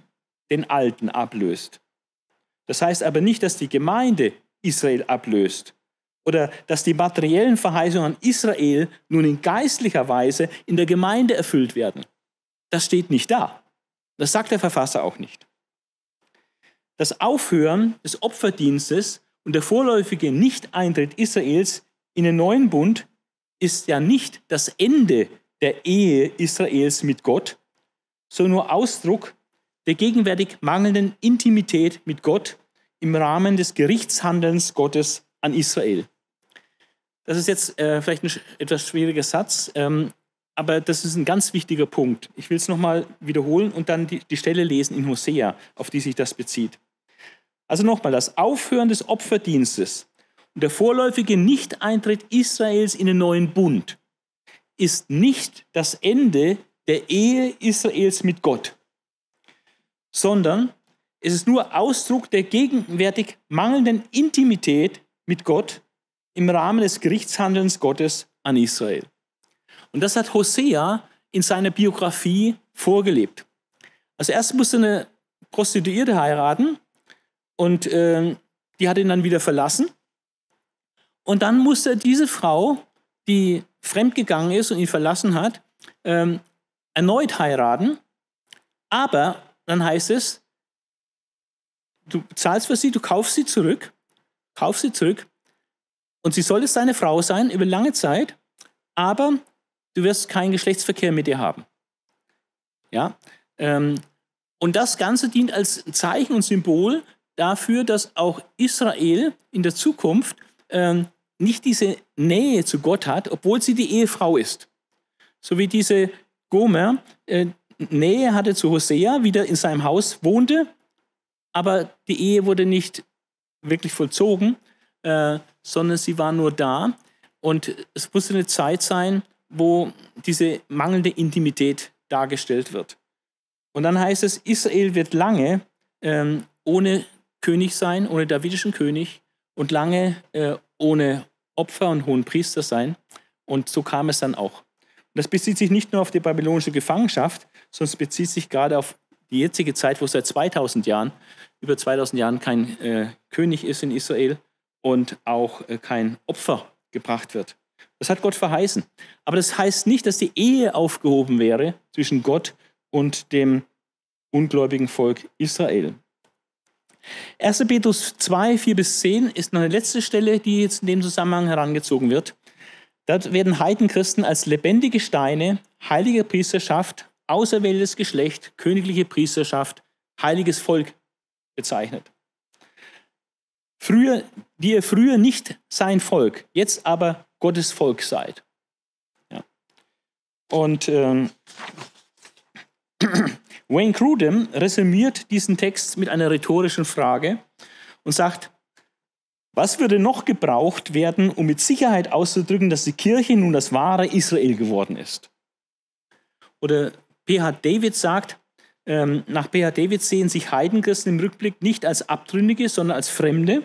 den alten ablöst. Das heißt aber nicht, dass die Gemeinde Israel ablöst oder dass die materiellen Verheißungen an Israel nun in geistlicher Weise in der Gemeinde erfüllt werden. Das steht nicht da. Das sagt der Verfasser auch nicht. Das Aufhören des Opferdienstes und der vorläufige Nichteintritt Israels in den neuen Bund ist ja nicht das Ende der Ehe Israels mit Gott, sondern nur Ausdruck der gegenwärtig mangelnden Intimität mit Gott im Rahmen des Gerichtshandelns Gottes an Israel. Das ist jetzt äh, vielleicht ein etwas schwieriger Satz, ähm, aber das ist ein ganz wichtiger Punkt. Ich will es nochmal wiederholen und dann die, die Stelle lesen in Hosea, auf die sich das bezieht. Also nochmal, das Aufhören des Opferdienstes und der vorläufige Nichteintritt Israels in den neuen Bund ist nicht das Ende der Ehe Israels mit Gott, sondern es ist nur Ausdruck der gegenwärtig mangelnden Intimität mit Gott im Rahmen des Gerichtshandelns Gottes an Israel. Und das hat Hosea in seiner Biografie vorgelebt. Also erst musste eine Prostituierte heiraten und äh, die hat ihn dann wieder verlassen. Und dann musste diese Frau, die fremdgegangen ist und ihn verlassen hat, ähm, erneut heiraten. Aber dann heißt es, du zahlst für sie, du kaufst sie zurück, kaufst sie zurück. Und sie soll es deine Frau sein über lange Zeit, aber du wirst keinen Geschlechtsverkehr mit ihr haben. Ja? Ähm, und das Ganze dient als Zeichen und Symbol dafür, dass auch Israel in der Zukunft ähm, nicht diese Nähe zu Gott hat, obwohl sie die Ehefrau ist. So wie diese Gomer äh, Nähe hatte zu Hosea, wieder in seinem Haus wohnte, aber die Ehe wurde nicht wirklich vollzogen, äh, sondern sie war nur da. Und es musste eine Zeit sein, wo diese mangelnde Intimität dargestellt wird. Und dann heißt es, Israel wird lange ähm, ohne König sein, ohne davidischen König und lange äh, ohne Opfer und hohen Priester sein. Und so kam es dann auch. Und das bezieht sich nicht nur auf die babylonische Gefangenschaft, sondern es bezieht sich gerade auf die jetzige Zeit, wo seit 2000 Jahren, über 2000 Jahren kein äh, König ist in Israel und auch äh, kein Opfer gebracht wird. Das hat Gott verheißen. Aber das heißt nicht, dass die Ehe aufgehoben wäre zwischen Gott und dem ungläubigen Volk Israel. 1. Petrus 2, 4 bis 10 ist noch eine letzte Stelle, die jetzt in dem Zusammenhang herangezogen wird. Dort werden Heidenchristen als lebendige Steine, heilige Priesterschaft, auserwähltes Geschlecht, königliche Priesterschaft, heiliges Volk bezeichnet. Früher, die früher nicht sein Volk, jetzt aber Gottes Volk seid. Ja. Und ähm, *clears throat* Wayne Grudem resümiert diesen Text mit einer rhetorischen Frage und sagt, was würde noch gebraucht werden, um mit Sicherheit auszudrücken, dass die Kirche nun das wahre Israel geworden ist? Oder P.H. David sagt, ähm, nach P.H. David sehen sich Heidenchristen im Rückblick nicht als Abtrünnige, sondern als Fremde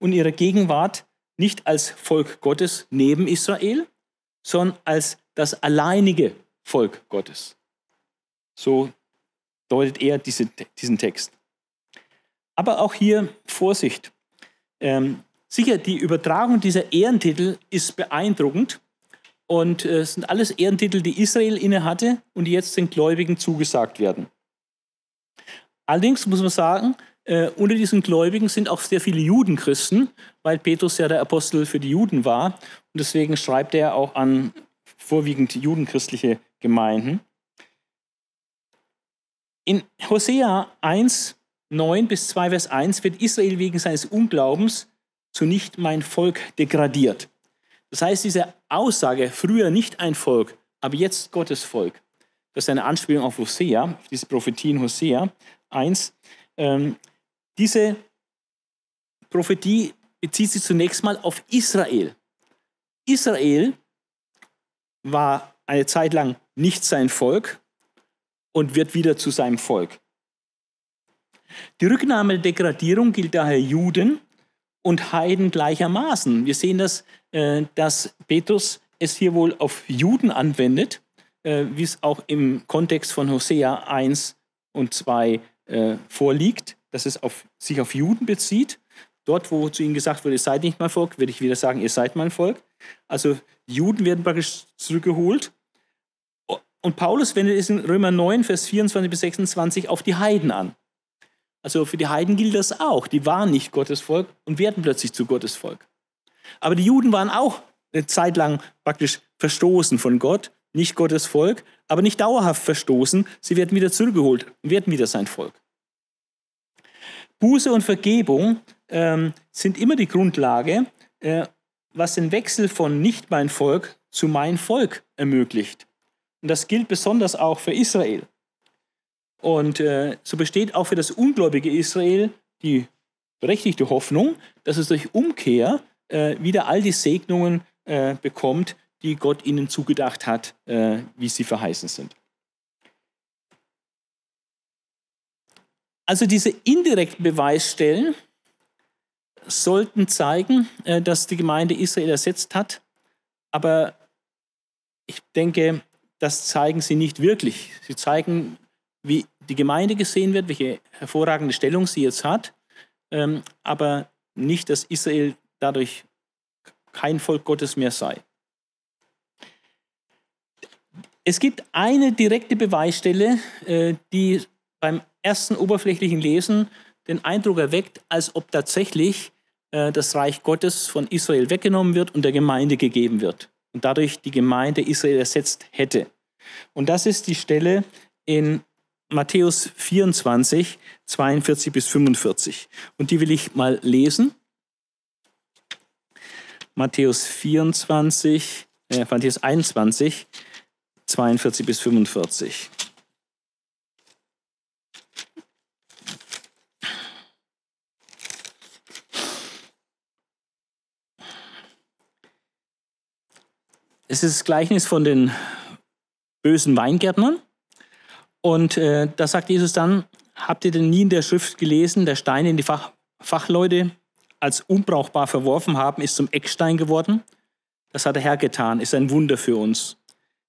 und ihre Gegenwart nicht als Volk Gottes neben Israel, sondern als das alleinige Volk Gottes. So deutet er diese, diesen Text. Aber auch hier Vorsicht. Ähm, sicher, die Übertragung dieser Ehrentitel ist beeindruckend und äh, sind alles Ehrentitel, die Israel innehatte und die jetzt den Gläubigen zugesagt werden. Allerdings muss man sagen, äh, unter diesen Gläubigen sind auch sehr viele Judenchristen, weil Petrus ja der Apostel für die Juden war. Und deswegen schreibt er auch an vorwiegend judenchristliche Gemeinden. In Hosea 1, 9 bis 2, Vers 1 wird Israel wegen seines Unglaubens zu nicht mein Volk degradiert. Das heißt, diese Aussage, früher nicht ein Volk, aber jetzt Gottes Volk, das ist eine Anspielung auf Hosea, diese Prophetie in Hosea 1. Ähm, diese Prophetie bezieht sich zunächst mal auf Israel. Israel war eine Zeit lang nicht sein Volk und wird wieder zu seinem Volk. Die Rücknahme der Degradierung gilt daher Juden und Heiden gleichermaßen. Wir sehen das, äh, dass Petrus es hier wohl auf Juden anwendet, äh, wie es auch im Kontext von Hosea 1 und 2 äh, vorliegt, dass es auf, sich auf Juden bezieht. Dort, wo zu ihnen gesagt wurde, ihr seid nicht mein Volk, würde ich wieder sagen, ihr seid mein Volk. Also Juden werden praktisch zurückgeholt. Und Paulus wendet es in Römer 9, Vers 24 bis 26 auf die Heiden an. Also für die Heiden gilt das auch. Die waren nicht Gottes Volk und werden plötzlich zu Gottes Volk. Aber die Juden waren auch eine Zeit lang praktisch verstoßen von Gott, nicht Gottes Volk, aber nicht dauerhaft verstoßen. Sie werden wieder zurückgeholt und werden wieder sein Volk. Buße und Vergebung ähm, sind immer die Grundlage, äh, was den Wechsel von nicht mein Volk zu mein Volk ermöglicht. Und das gilt besonders auch für Israel. Und äh, so besteht auch für das ungläubige Israel die berechtigte Hoffnung, dass es durch Umkehr äh, wieder all die Segnungen äh, bekommt, die Gott ihnen zugedacht hat, äh, wie sie verheißen sind. Also diese indirekten Beweisstellen sollten zeigen, äh, dass die Gemeinde Israel ersetzt hat, aber ich denke, das zeigen sie nicht wirklich. Sie zeigen, wie die Gemeinde gesehen wird, welche hervorragende Stellung sie jetzt hat, ähm, aber nicht, dass Israel dadurch kein Volk Gottes mehr sei. Es gibt eine direkte Beweisstelle, äh, die beim ersten oberflächlichen Lesen den Eindruck erweckt, als ob tatsächlich äh, das Reich Gottes von Israel weggenommen wird und der Gemeinde gegeben wird und dadurch die Gemeinde Israel ersetzt hätte. Und das ist die Stelle in Matthäus 24, 42 bis 45. Und die will ich mal lesen. Matthäus 24, äh, Matthäus 21, 42 bis 45. Es ist das Gleichnis von den bösen Weingärtnern. Und äh, da sagt Jesus dann, habt ihr denn nie in der Schrift gelesen, der Stein, den die Fach Fachleute als unbrauchbar verworfen haben, ist zum Eckstein geworden? Das hat der Herr getan, ist ein Wunder für uns.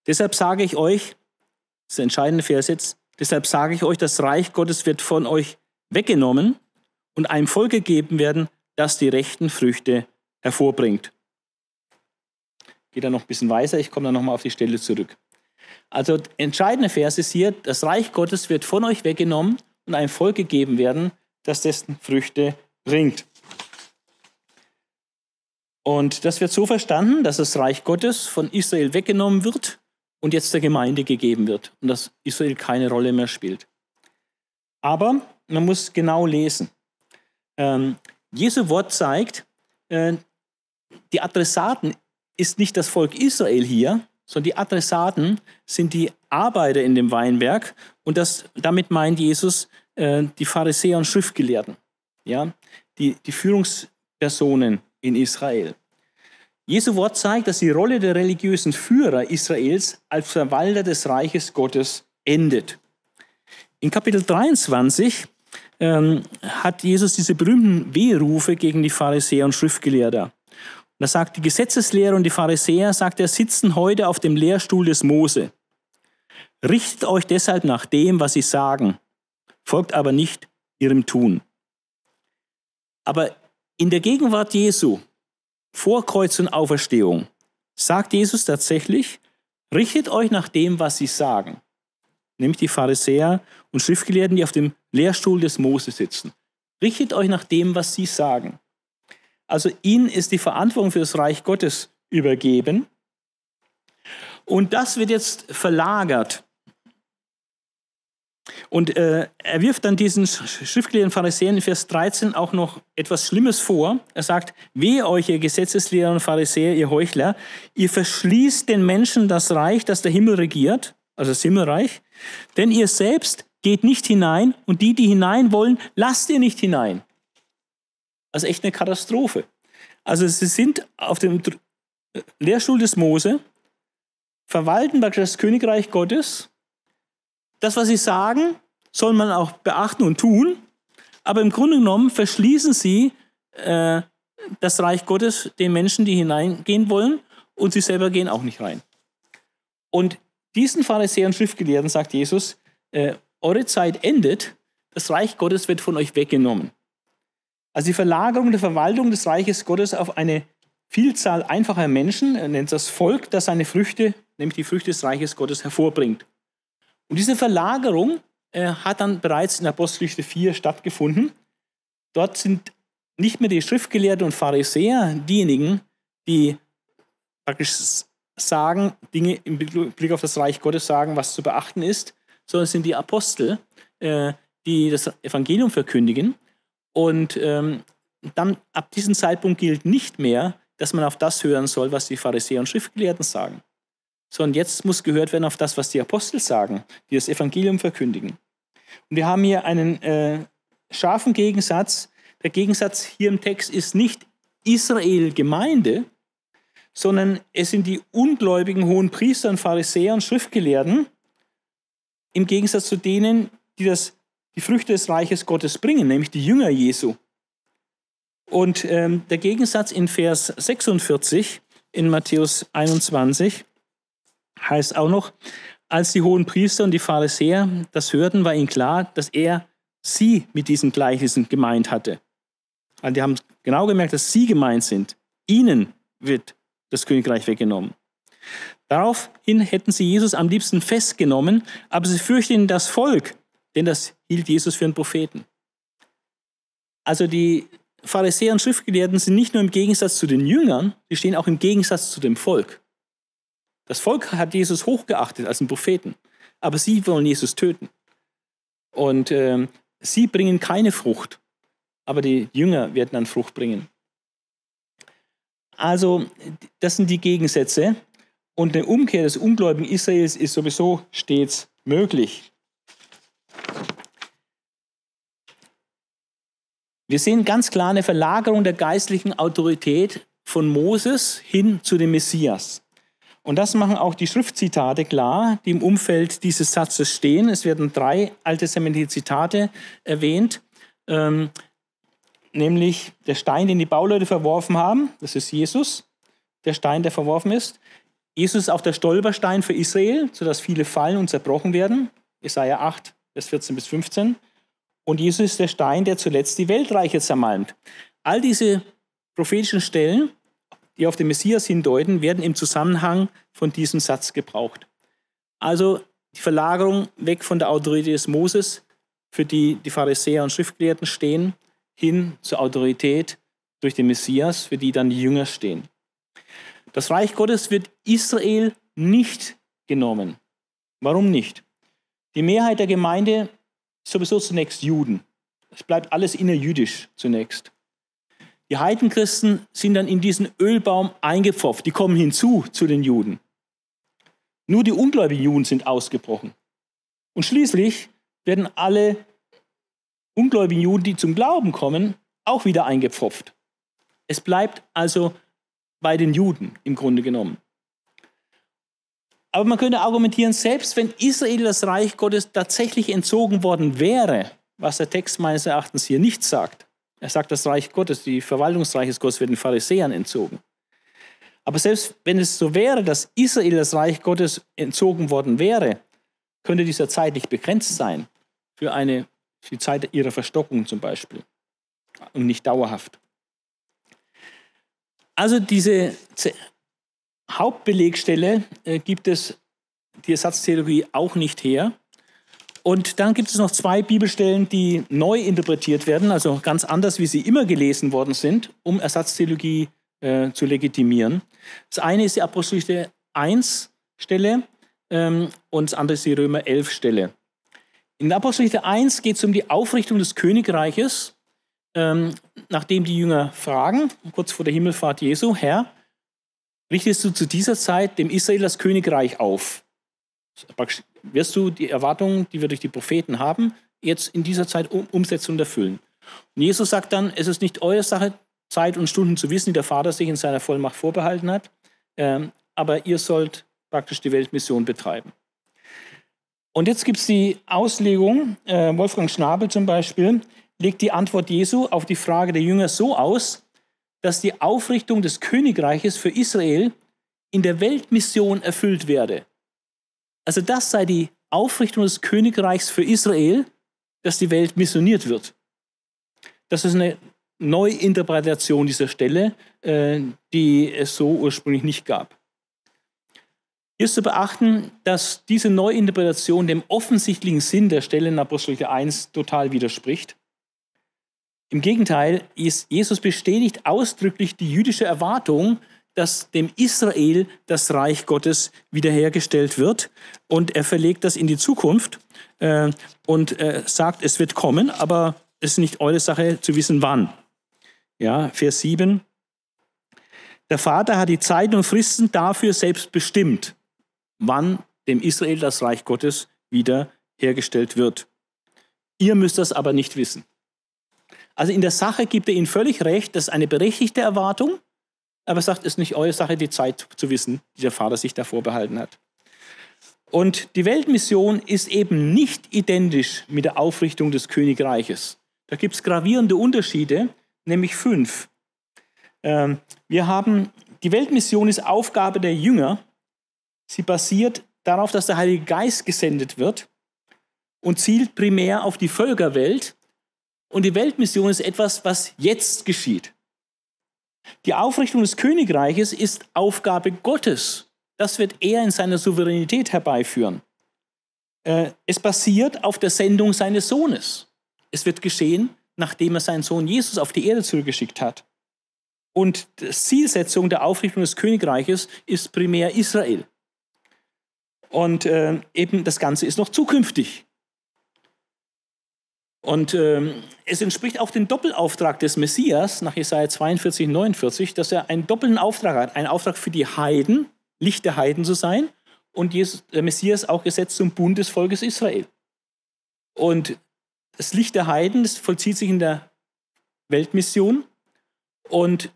Deshalb sage ich euch, das ist der entscheidende Vers jetzt, deshalb sage ich euch, das Reich Gottes wird von euch weggenommen und einem Volk gegeben werden, das die rechten Früchte hervorbringt geht dann noch ein bisschen weiter, ich komme dann nochmal auf die Stelle zurück. Also entscheidende Vers ist hier, das Reich Gottes wird von euch weggenommen und einem Volk gegeben werden, das dessen Früchte bringt. Und das wird so verstanden, dass das Reich Gottes von Israel weggenommen wird und jetzt der Gemeinde gegeben wird und dass Israel keine Rolle mehr spielt. Aber man muss genau lesen. Ähm, Jesu Wort zeigt, äh, die Adressaten ist nicht das Volk Israel hier, sondern die Adressaten sind die Arbeiter in dem Weinberg und das, damit meint Jesus äh, die Pharisäer und Schriftgelehrten, ja, die, die Führungspersonen in Israel. Jesu Wort zeigt, dass die Rolle der religiösen Führer Israels als Verwalter des Reiches Gottes endet. In Kapitel 23 ähm, hat Jesus diese berühmten Wehrufe gegen die Pharisäer und Schriftgelehrter. Er sagt, die Gesetzeslehrer und die Pharisäer, sagt er, sitzen heute auf dem Lehrstuhl des Mose. Richtet euch deshalb nach dem, was sie sagen, folgt aber nicht ihrem Tun. Aber in der Gegenwart Jesu, vor Kreuz und Auferstehung, sagt Jesus tatsächlich, richtet euch nach dem, was sie sagen. Nämlich die Pharisäer und Schriftgelehrten, die auf dem Lehrstuhl des Mose sitzen. Richtet euch nach dem, was sie sagen. Also ihnen ist die Verantwortung für das Reich Gottes übergeben. Und das wird jetzt verlagert. Und äh, er wirft dann diesen schriftgelehrten Pharisäern in Vers 13 auch noch etwas Schlimmes vor. Er sagt, wehe euch, ihr Gesetzeslehrer und Pharisäer, ihr Heuchler, ihr verschließt den Menschen das Reich, das der Himmel regiert, also das Himmelreich, denn ihr selbst geht nicht hinein und die, die hinein wollen, lasst ihr nicht hinein. Also echt eine Katastrophe. Also sie sind auf dem Lehrstuhl des Mose, verwalten das Königreich Gottes. Das, was sie sagen, soll man auch beachten und tun. Aber im Grunde genommen verschließen sie äh, das Reich Gottes den Menschen, die hineingehen wollen, und sie selber gehen auch nicht rein. Und diesen Pharisäern und Schriftgelehrten sagt Jesus, äh, eure Zeit endet, das Reich Gottes wird von euch weggenommen. Also die Verlagerung der Verwaltung des Reiches Gottes auf eine Vielzahl einfacher Menschen, er nennt das Volk, das seine Früchte, nämlich die Früchte des Reiches Gottes, hervorbringt. Und diese Verlagerung äh, hat dann bereits in Apostelgeschichte 4 stattgefunden. Dort sind nicht mehr die Schriftgelehrten und Pharisäer diejenigen, die praktisch sagen, Dinge im Blick auf das Reich Gottes sagen, was zu beachten ist, sondern es sind die Apostel, äh, die das Evangelium verkündigen. Und ähm, dann ab diesem Zeitpunkt gilt nicht mehr, dass man auf das hören soll, was die Pharisäer und Schriftgelehrten sagen, sondern jetzt muss gehört werden auf das, was die Apostel sagen, die das Evangelium verkündigen. Und wir haben hier einen äh, scharfen Gegensatz. Der Gegensatz hier im Text ist nicht Israel Gemeinde, sondern es sind die ungläubigen hohen Priester und Pharisäer und Schriftgelehrten, im Gegensatz zu denen, die das die Früchte des Reiches Gottes bringen, nämlich die Jünger Jesu. Und ähm, der Gegensatz in Vers 46 in Matthäus 21 heißt auch noch, als die hohen Priester und die Pharisäer das hörten, war ihnen klar, dass er sie mit diesen Gleichnissen gemeint hatte. Also die haben genau gemerkt, dass sie gemeint sind. Ihnen wird das Königreich weggenommen. Daraufhin hätten sie Jesus am liebsten festgenommen, aber sie fürchten das Volk, denn das hielt Jesus für einen Propheten. Also die Pharisäer und Schriftgelehrten sind nicht nur im Gegensatz zu den Jüngern, sie stehen auch im Gegensatz zu dem Volk. Das Volk hat Jesus hochgeachtet als einen Propheten, aber sie wollen Jesus töten. Und äh, sie bringen keine Frucht, aber die Jünger werden dann Frucht bringen. Also, das sind die Gegensätze. Und eine Umkehr des ungläubigen Israels ist sowieso stets möglich. Wir sehen ganz klar eine Verlagerung der geistlichen Autorität von Moses hin zu dem Messias. Und das machen auch die Schriftzitate klar, die im Umfeld dieses Satzes stehen. Es werden drei alttestamentliche Zitate erwähnt, ähm, nämlich der Stein, den die Bauleute verworfen haben, das ist Jesus, der Stein, der verworfen ist. Jesus ist auch der Stolperstein für Israel, sodass viele fallen und zerbrochen werden. Jesaja 8, Vers 14 bis 15. Und Jesus ist der Stein, der zuletzt die Weltreiche zermalmt. All diese prophetischen Stellen, die auf den Messias hindeuten, werden im Zusammenhang von diesem Satz gebraucht. Also die Verlagerung weg von der Autorität des Moses, für die die Pharisäer und Schriftgelehrten stehen, hin zur Autorität durch den Messias, für die dann die Jünger stehen. Das Reich Gottes wird Israel nicht genommen. Warum nicht? Die Mehrheit der Gemeinde sowieso zunächst Juden. Es bleibt alles innerjüdisch zunächst. Die Heidenchristen sind dann in diesen Ölbaum eingepfropft. Die kommen hinzu zu den Juden. Nur die ungläubigen Juden sind ausgebrochen. Und schließlich werden alle ungläubigen Juden, die zum Glauben kommen, auch wieder eingepfropft. Es bleibt also bei den Juden im Grunde genommen. Aber man könnte argumentieren, selbst wenn Israel das Reich Gottes tatsächlich entzogen worden wäre, was der Text meines Erachtens hier nicht sagt, er sagt, das Reich Gottes, die Verwaltungsreich des Gottes wird den Pharisäern entzogen. Aber selbst wenn es so wäre, dass Israel das Reich Gottes entzogen worden wäre, könnte dieser zeitlich begrenzt sein. Für, eine, für die Zeit ihrer Verstockung zum Beispiel. Und nicht dauerhaft. Also diese Hauptbelegstelle äh, gibt es die Ersatztheologie auch nicht her. Und dann gibt es noch zwei Bibelstellen, die neu interpretiert werden, also ganz anders, wie sie immer gelesen worden sind, um Ersatztheologie äh, zu legitimieren. Das eine ist die Apostelgeschichte 1 Stelle ähm, und das andere ist die Römer 11 Stelle. In der Apostelgeschichte 1 geht es um die Aufrichtung des Königreiches, ähm, nachdem die Jünger fragen, kurz vor der Himmelfahrt Jesu, Herr, richtest du zu dieser Zeit dem Israel das Königreich auf? Wirst du die Erwartungen, die wir durch die Propheten haben, jetzt in dieser Zeit um, umsetzen und erfüllen? Und Jesus sagt dann, es ist nicht eure Sache, Zeit und Stunden zu wissen, die der Vater sich in seiner Vollmacht vorbehalten hat, ähm, aber ihr sollt praktisch die Weltmission betreiben. Und jetzt gibt es die Auslegung, äh, Wolfgang Schnabel zum Beispiel, legt die Antwort Jesu auf die Frage der Jünger so aus, dass die Aufrichtung des Königreiches für Israel in der Weltmission erfüllt werde. Also das sei die Aufrichtung des Königreichs für Israel, dass die Welt missioniert wird. Das ist eine Neuinterpretation dieser Stelle, äh, die es so ursprünglich nicht gab. Hier ist zu beachten, dass diese Neuinterpretation dem offensichtlichen Sinn der Stelle in Apostel 1 total widerspricht. Im Gegenteil, Jesus bestätigt ausdrücklich die jüdische Erwartung, dass dem Israel das Reich Gottes wiederhergestellt wird. Und er verlegt das in die Zukunft äh, und äh, sagt, es wird kommen, aber es ist nicht eure Sache zu wissen, wann. Ja, Vers 7. Der Vater hat die Zeiten und Fristen dafür selbst bestimmt, wann dem Israel das Reich Gottes wiederhergestellt wird. Ihr müsst das aber nicht wissen. Also in der Sache gibt er ihnen völlig recht, das ist eine berechtigte Erwartung, aber er sagt, es ist nicht eure Sache, die Zeit zu wissen, die der Vater sich da vorbehalten hat. Und die Weltmission ist eben nicht identisch mit der Aufrichtung des Königreiches. Da gibt es gravierende Unterschiede, nämlich fünf. Ähm, wir haben, die Weltmission ist Aufgabe der Jünger. Sie basiert darauf, dass der Heilige Geist gesendet wird und zielt primär auf die Völkerwelt und die Weltmission ist etwas, was jetzt geschieht. Die Aufrichtung des Königreiches ist Aufgabe Gottes. Das wird er in seiner Souveränität herbeiführen. Äh, es basiert auf der Sendung seines Sohnes. Es wird geschehen, nachdem er seinen Sohn Jesus auf die Erde zurückgeschickt hat. Und die Zielsetzung der Aufrichtung des Königreiches ist primär Israel. Und äh, eben das Ganze ist noch zukünftig. Und ähm, es entspricht auch dem Doppelauftrag des Messias nach Jesaja 42, 49, dass er einen doppelten Auftrag hat. Einen Auftrag für die Heiden, Licht der Heiden zu sein, und Jesus, der Messias auch gesetzt zum Bund des Volkes Israel. Und das Licht der Heiden, das vollzieht sich in der Weltmission. Und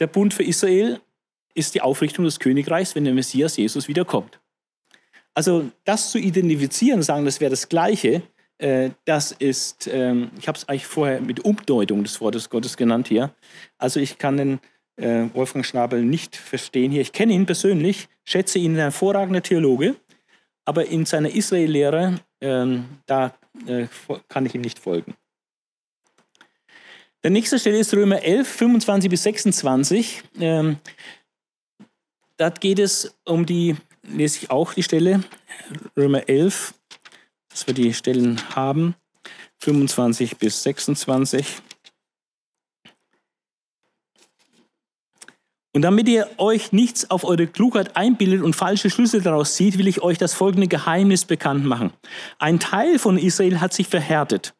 der Bund für Israel ist die Aufrichtung des Königreichs, wenn der Messias Jesus wiederkommt. Also das zu identifizieren, sagen, das wäre das Gleiche, das ist, ähm, ich habe es eigentlich vorher mit Umdeutung des Wortes Gottes genannt hier. Also ich kann den äh, Wolfgang Schnabel nicht verstehen hier. Ich kenne ihn persönlich, schätze ihn, ein hervorragender Theologe, aber in seiner Israel-Lehre, ähm, da äh, kann ich ihm nicht folgen. Der nächste Stelle ist Römer 11, 25 bis 26. Ähm, da geht es um die, lese ich auch die Stelle, Römer 11, dass wir die Stellen haben, 25 bis 26. Und damit ihr euch nichts auf eure Klugheit einbildet und falsche Schlüsse daraus zieht, will ich euch das folgende Geheimnis bekannt machen. Ein Teil von Israel hat sich verhärtet.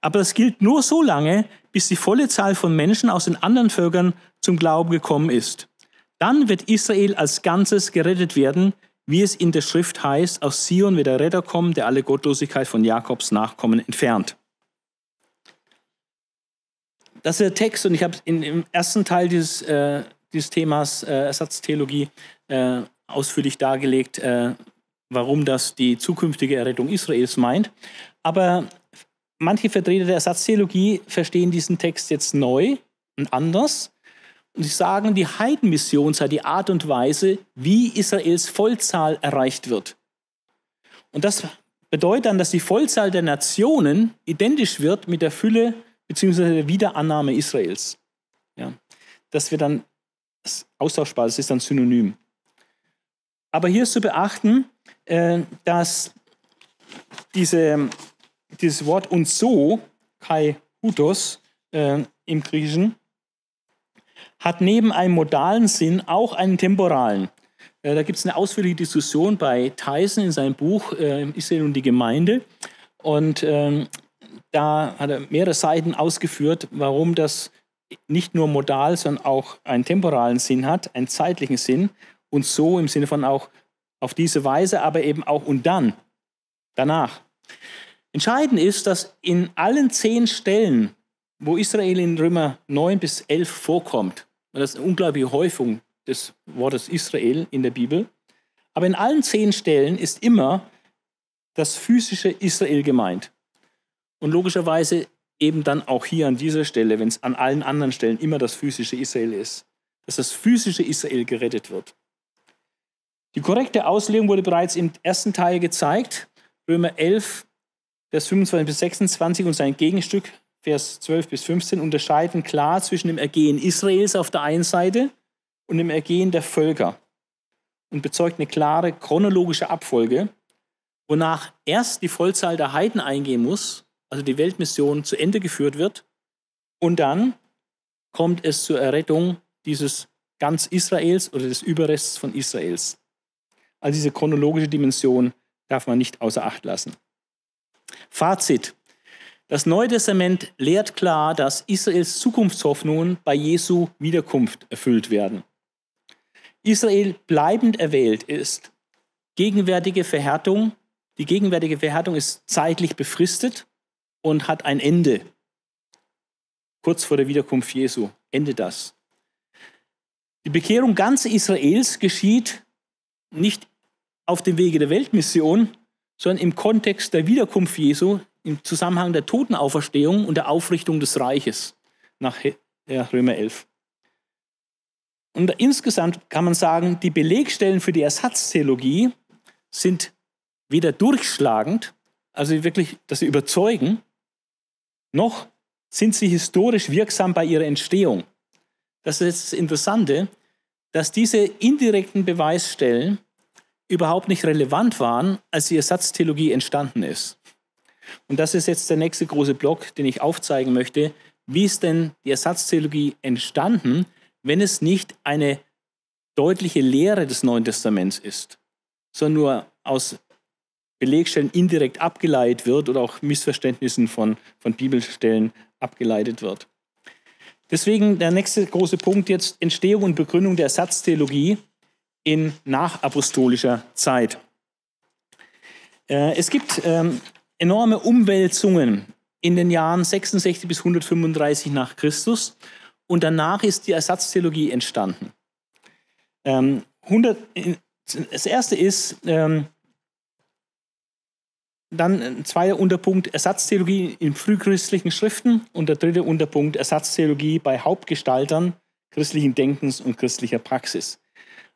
Aber das gilt nur so lange, bis die volle Zahl von Menschen aus den anderen Völkern zum Glauben gekommen ist. Dann wird Israel als Ganzes gerettet werden, wie es in der Schrift heißt, aus Sion wird der Retter kommen, der alle Gottlosigkeit von Jakobs Nachkommen entfernt. Das ist der Text und ich habe im ersten Teil dieses, äh, dieses Themas äh, Ersatztheologie äh, ausführlich dargelegt, äh, warum das die zukünftige Errettung Israels meint. Aber manche Vertreter der Ersatztheologie verstehen diesen Text jetzt neu und anders. Und sie sagen, die Heidenmission sei die Art und Weise, wie Israels Vollzahl erreicht wird. Und das bedeutet dann, dass die Vollzahl der Nationen identisch wird mit der Fülle bzw. der Wiederannahme Israels. Ja, das wird dann austauschbar, das ist dann synonym. Aber hier ist zu beachten, äh, dass diese, dieses Wort und so, kai hutos äh, im Griechischen, hat neben einem modalen Sinn auch einen temporalen. Äh, da gibt es eine ausführliche Diskussion bei Tyson in seinem Buch Israel und die Gemeinde. Und ähm, da hat er mehrere Seiten ausgeführt, warum das nicht nur modal, sondern auch einen temporalen Sinn hat, einen zeitlichen Sinn und so im Sinne von auch auf diese Weise, aber eben auch und dann, danach. Entscheidend ist, dass in allen zehn Stellen, wo Israel in Römer 9 bis 11 vorkommt, das ist eine unglaubliche Häufung des Wortes Israel in der Bibel, aber in allen zehn Stellen ist immer das physische Israel gemeint. Und logischerweise eben dann auch hier an dieser Stelle, wenn es an allen anderen Stellen immer das physische Israel ist, dass das physische Israel gerettet wird. Die korrekte Auslegung wurde bereits im ersten Teil gezeigt. Römer 11, Vers 25 bis 26 und sein Gegenstück, Vers 12 bis 15, unterscheiden klar zwischen dem Ergehen Israels auf der einen Seite und dem Ergehen der Völker und bezeugt eine klare chronologische Abfolge, wonach erst die Vollzahl der Heiden eingehen muss, also die Weltmission zu Ende geführt wird, und dann kommt es zur Errettung dieses ganz Israels oder des Überrests von Israels. Also diese chronologische Dimension darf man nicht außer Acht lassen. Fazit. Das Neue Testament lehrt klar, dass Israels Zukunftshoffnungen bei Jesu Wiederkunft erfüllt werden. Israel bleibend erwählt ist. Gegenwärtige Verhärtung, die gegenwärtige Verhärtung ist zeitlich befristet und hat ein Ende. Kurz vor der Wiederkunft Jesu endet das. Die Bekehrung ganz Israels geschieht nicht auf dem Wege der Weltmission, sondern im Kontext der Wiederkunft Jesu, im Zusammenhang der Totenauferstehung und der Aufrichtung des Reiches nach Römer 11. Und insgesamt kann man sagen, die Belegstellen für die Ersatztheologie sind weder durchschlagend, also wirklich, dass sie überzeugen, noch sind sie historisch wirksam bei ihrer Entstehung. Das ist das Interessante, dass diese indirekten Beweisstellen überhaupt nicht relevant waren, als die Ersatztheologie entstanden ist. Und das ist jetzt der nächste große Block, den ich aufzeigen möchte. Wie ist denn die Ersatztheologie entstanden, wenn es nicht eine deutliche Lehre des Neuen Testaments ist, sondern nur aus Belegstellen indirekt abgeleitet wird oder auch Missverständnissen von, von Bibelstellen abgeleitet wird. Deswegen der nächste große Punkt jetzt Entstehung und Begründung der Ersatztheologie in nachapostolischer Zeit. Äh, es gibt ähm, enorme Umwälzungen in den Jahren 66 bis 135 nach Christus und danach ist die Ersatztheologie entstanden. Ähm, 100, das erste ist, ähm, dann ein zweiter Unterpunkt Ersatztheologie in frühchristlichen Schriften und der dritte Unterpunkt Ersatztheologie bei Hauptgestaltern christlichen Denkens und christlicher Praxis.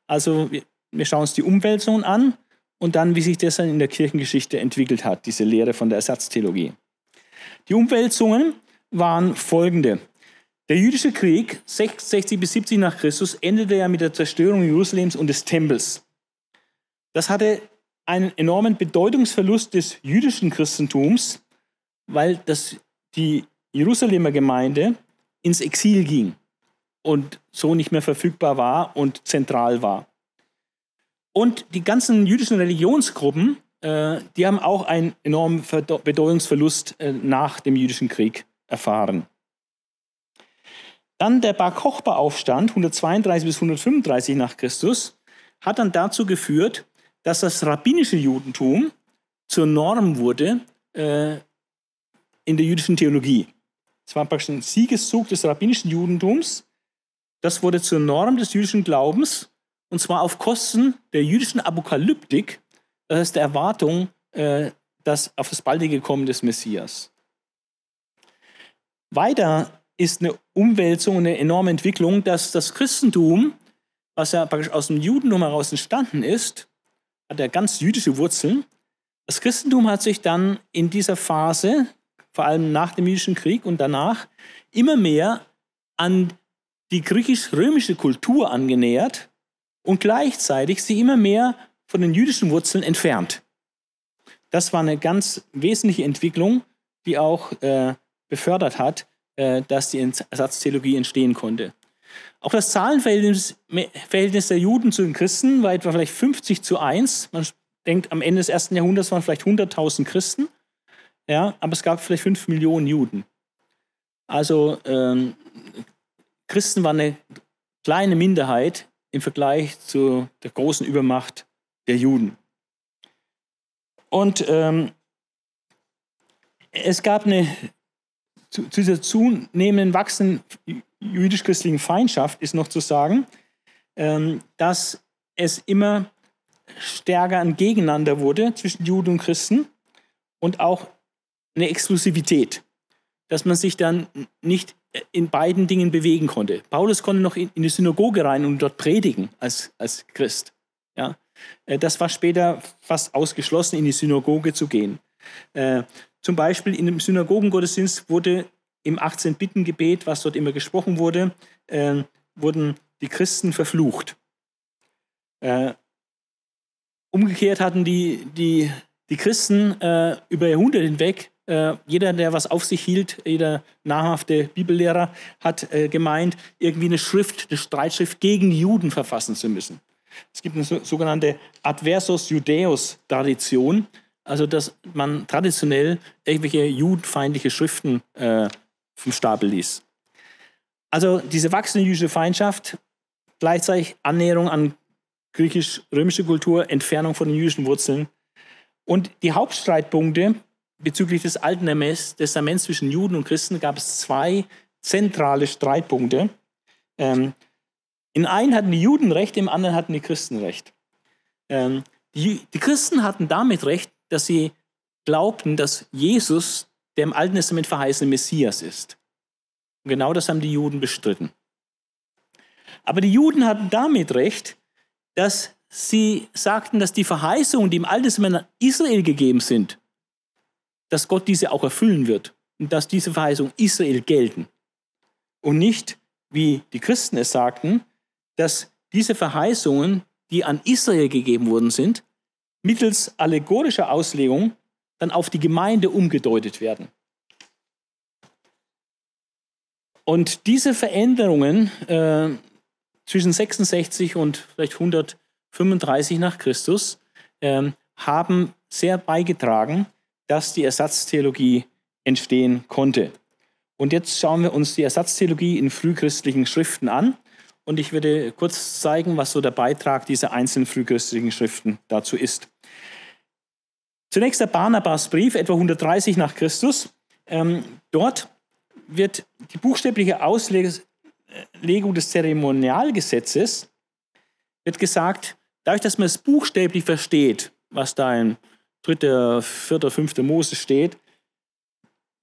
Also wir schauen uns die Umwälzungen an und dann, wie sich das dann in der Kirchengeschichte entwickelt hat, diese Lehre von der Ersatztheologie. Die Umwälzungen waren folgende. Der jüdische Krieg 60 bis 70 nach Christus endete ja mit der Zerstörung Jerusalems und des Tempels. Das hatte einen enormen Bedeutungsverlust des jüdischen Christentums, weil das, die Jerusalemer Gemeinde ins Exil ging und so nicht mehr verfügbar war und zentral war. Und die ganzen jüdischen Religionsgruppen, äh, die haben auch einen enormen Bedeutungsverlust äh, nach dem jüdischen Krieg erfahren. Dann der Bar Kochba Aufstand 132 bis 135 nach Christus hat dann dazu geführt, dass das rabbinische Judentum zur Norm wurde äh, in der jüdischen Theologie. Es war praktisch ein Siegeszug des rabbinischen Judentums. Das wurde zur Norm des jüdischen Glaubens und zwar auf Kosten der jüdischen Apokalyptik, das heißt der Erwartung äh, das, auf das baldige Kommen des Messias. Weiter ist eine Umwälzung, eine enorme Entwicklung, dass das Christentum, was ja praktisch aus dem Judentum heraus entstanden ist, hat ja ganz jüdische Wurzeln. Das Christentum hat sich dann in dieser Phase, vor allem nach dem jüdischen Krieg und danach, immer mehr an die griechisch-römische Kultur angenähert und gleichzeitig sie immer mehr von den jüdischen Wurzeln entfernt. Das war eine ganz wesentliche Entwicklung, die auch äh, befördert hat, äh, dass die Ersatztheologie entstehen konnte. Auch das Zahlenverhältnis Verhältnis der Juden zu den Christen war etwa vielleicht 50 zu 1. Man denkt, am Ende des ersten Jahrhunderts waren vielleicht 100.000 Christen, ja, aber es gab vielleicht 5 Millionen Juden. Also ähm, Christen waren eine kleine Minderheit im Vergleich zu der großen Übermacht der Juden. Und ähm, es gab eine, zu, zu dieser zunehmenden, wachsenden jüdisch-christlichen Feindschaft ist noch zu sagen, ähm, dass es immer stärker ein Gegeneinander wurde zwischen Juden und Christen und auch eine Exklusivität, dass man sich dann nicht in beiden Dingen bewegen konnte. Paulus konnte noch in, die Synagoge rein und dort predigen als, als Christ. Ja? Äh, das war später fast ausgeschlossen, in die Synagoge zu gehen. Äh, zum Beispiel in dem Synagogengottesdienst wurde im 18-Bitten-Gebet, was dort immer gesprochen wurde, äh, wurden die Christen verflucht. Äh, umgekehrt hatten die, die, die Christen äh, über Jahrhunderte hinweg äh, jeder, der was auf sich hielt, jeder namhafte Bibellehrer hat äh, gemeint, irgendwie eine Schrift, eine Streitschrift gegen Juden verfassen zu müssen. Es gibt eine so, sogenannte Adversus Judaeus Tradition, also dass man traditionell irgendwelche judenfeindliche Schriften äh, vom Stapel ließ. Also diese wachsende jüdische Feindschaft, gleichzeitig Annäherung an griechisch-römische Kultur, Entfernung von den jüdischen Wurzeln. Und die Hauptstreitpunkte bezüglich des Alten Testaments zwischen Juden und Christen gab es zwei zentrale Streitpunkte. Ähm, in einen hatten die Juden recht, im anderen hatten die Christen recht. Ähm, die, die Christen hatten damit recht, dass sie glaubten, dass Jesus der im Alten Testament verheißene Messias ist. Und genau das haben die Juden bestritten. Aber die Juden hatten damit recht, dass sie sagten, dass die Verheißungen, die im Alten Testament Israel gegeben sind, dass Gott diese auch erfüllen wird und dass diese Verheißungen Israel gelten. Und nicht, wie die Christen es sagten, dass diese Verheißungen, die an Israel gegeben worden sind, mittels allegorischer Auslegung dann auf die Gemeinde umgedeutet werden. Und diese Veränderungen äh, zwischen 66 und vielleicht 135 nach Christus äh, haben sehr beigetragen, dass die Ersatztheologie entstehen konnte. Und jetzt schauen wir uns die Ersatztheologie in frühchristlichen Schriften an. Und ich würde kurz zeigen, was so der Beitrag dieser einzelnen frühchristlichen Schriften dazu ist. Zunächst der Barnabas-Brief, etwa 130 nach Christus. Ähm, dort wird die buchstäbliche Auslegung des Zeremonialgesetzes wird gesagt, dadurch, dass man es buchstäblich versteht, was da in dritter, vierter, fünfter Mose steht,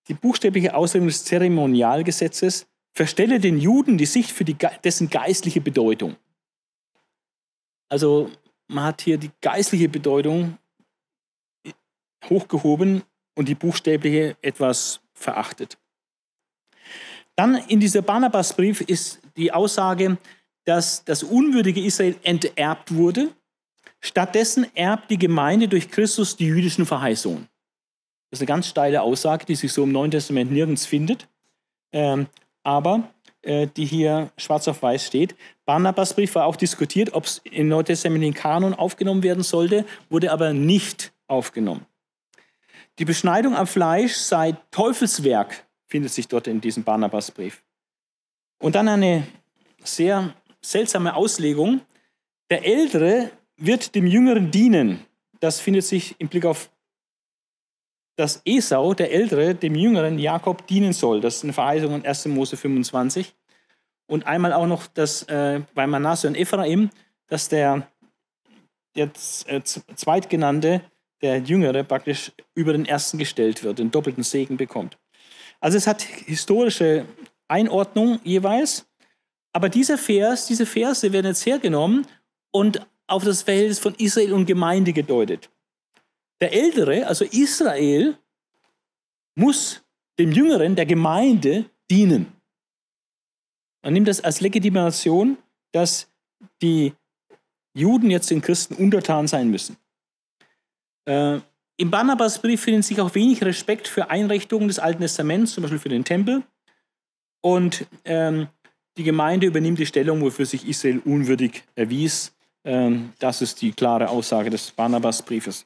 die buchstäbliche Auslegung des Zeremonialgesetzes verstelle den Juden die Sicht für die, dessen geistliche Bedeutung. Also man hat hier die geistliche Bedeutung hochgehoben und die buchstäbliche etwas verachtet. Dann in dieser Barnabasbrief ist die Aussage, dass das unwürdige Israel enterbt wurde Stattdessen erbt die Gemeinde durch Christus die jüdischen Verheißungen. Das ist eine ganz steile Aussage, die sich so im Neuen Testament nirgends findet, ähm, aber äh, die hier schwarz auf weiß steht. Barnabas Brief war auch diskutiert, ob es im Neuen Testament in Kanon aufgenommen werden sollte, wurde aber nicht aufgenommen. Die Beschneidung am Fleisch sei Teufelswerk, findet sich dort in diesem Barnabas Brief. Und dann eine sehr seltsame Auslegung. Der Ältere wird dem Jüngeren dienen. Das findet sich im Blick auf dass Esau, der Ältere, dem Jüngeren Jakob dienen soll. Das ist eine Verheißung in 1. Mose 25. Und einmal auch noch das, äh, bei Manasse und Ephraim, dass der, der äh, Zweitgenannte, der Jüngere, praktisch über den Ersten gestellt wird, den doppelten Segen bekommt. Also es hat historische Einordnung jeweils. Aber dieser Vers, diese Verse werden jetzt hergenommen und auf das Verhältnis von Israel und Gemeinde gedeutet. Der Ältere, also Israel, muss dem Jüngeren, der Gemeinde, dienen. Man nimmt das als Legitimation, dass die Juden jetzt den Christen untertan sein müssen. Äh, Im Barnabasbrief findet sich auch wenig Respekt für Einrichtungen des Alten Testaments, zum Beispiel für den Tempel. Und ähm, die Gemeinde übernimmt die Stellung, wofür sich Israel unwürdig erwies. Ähm, das ist die klare Aussage des Barnabasbriefes.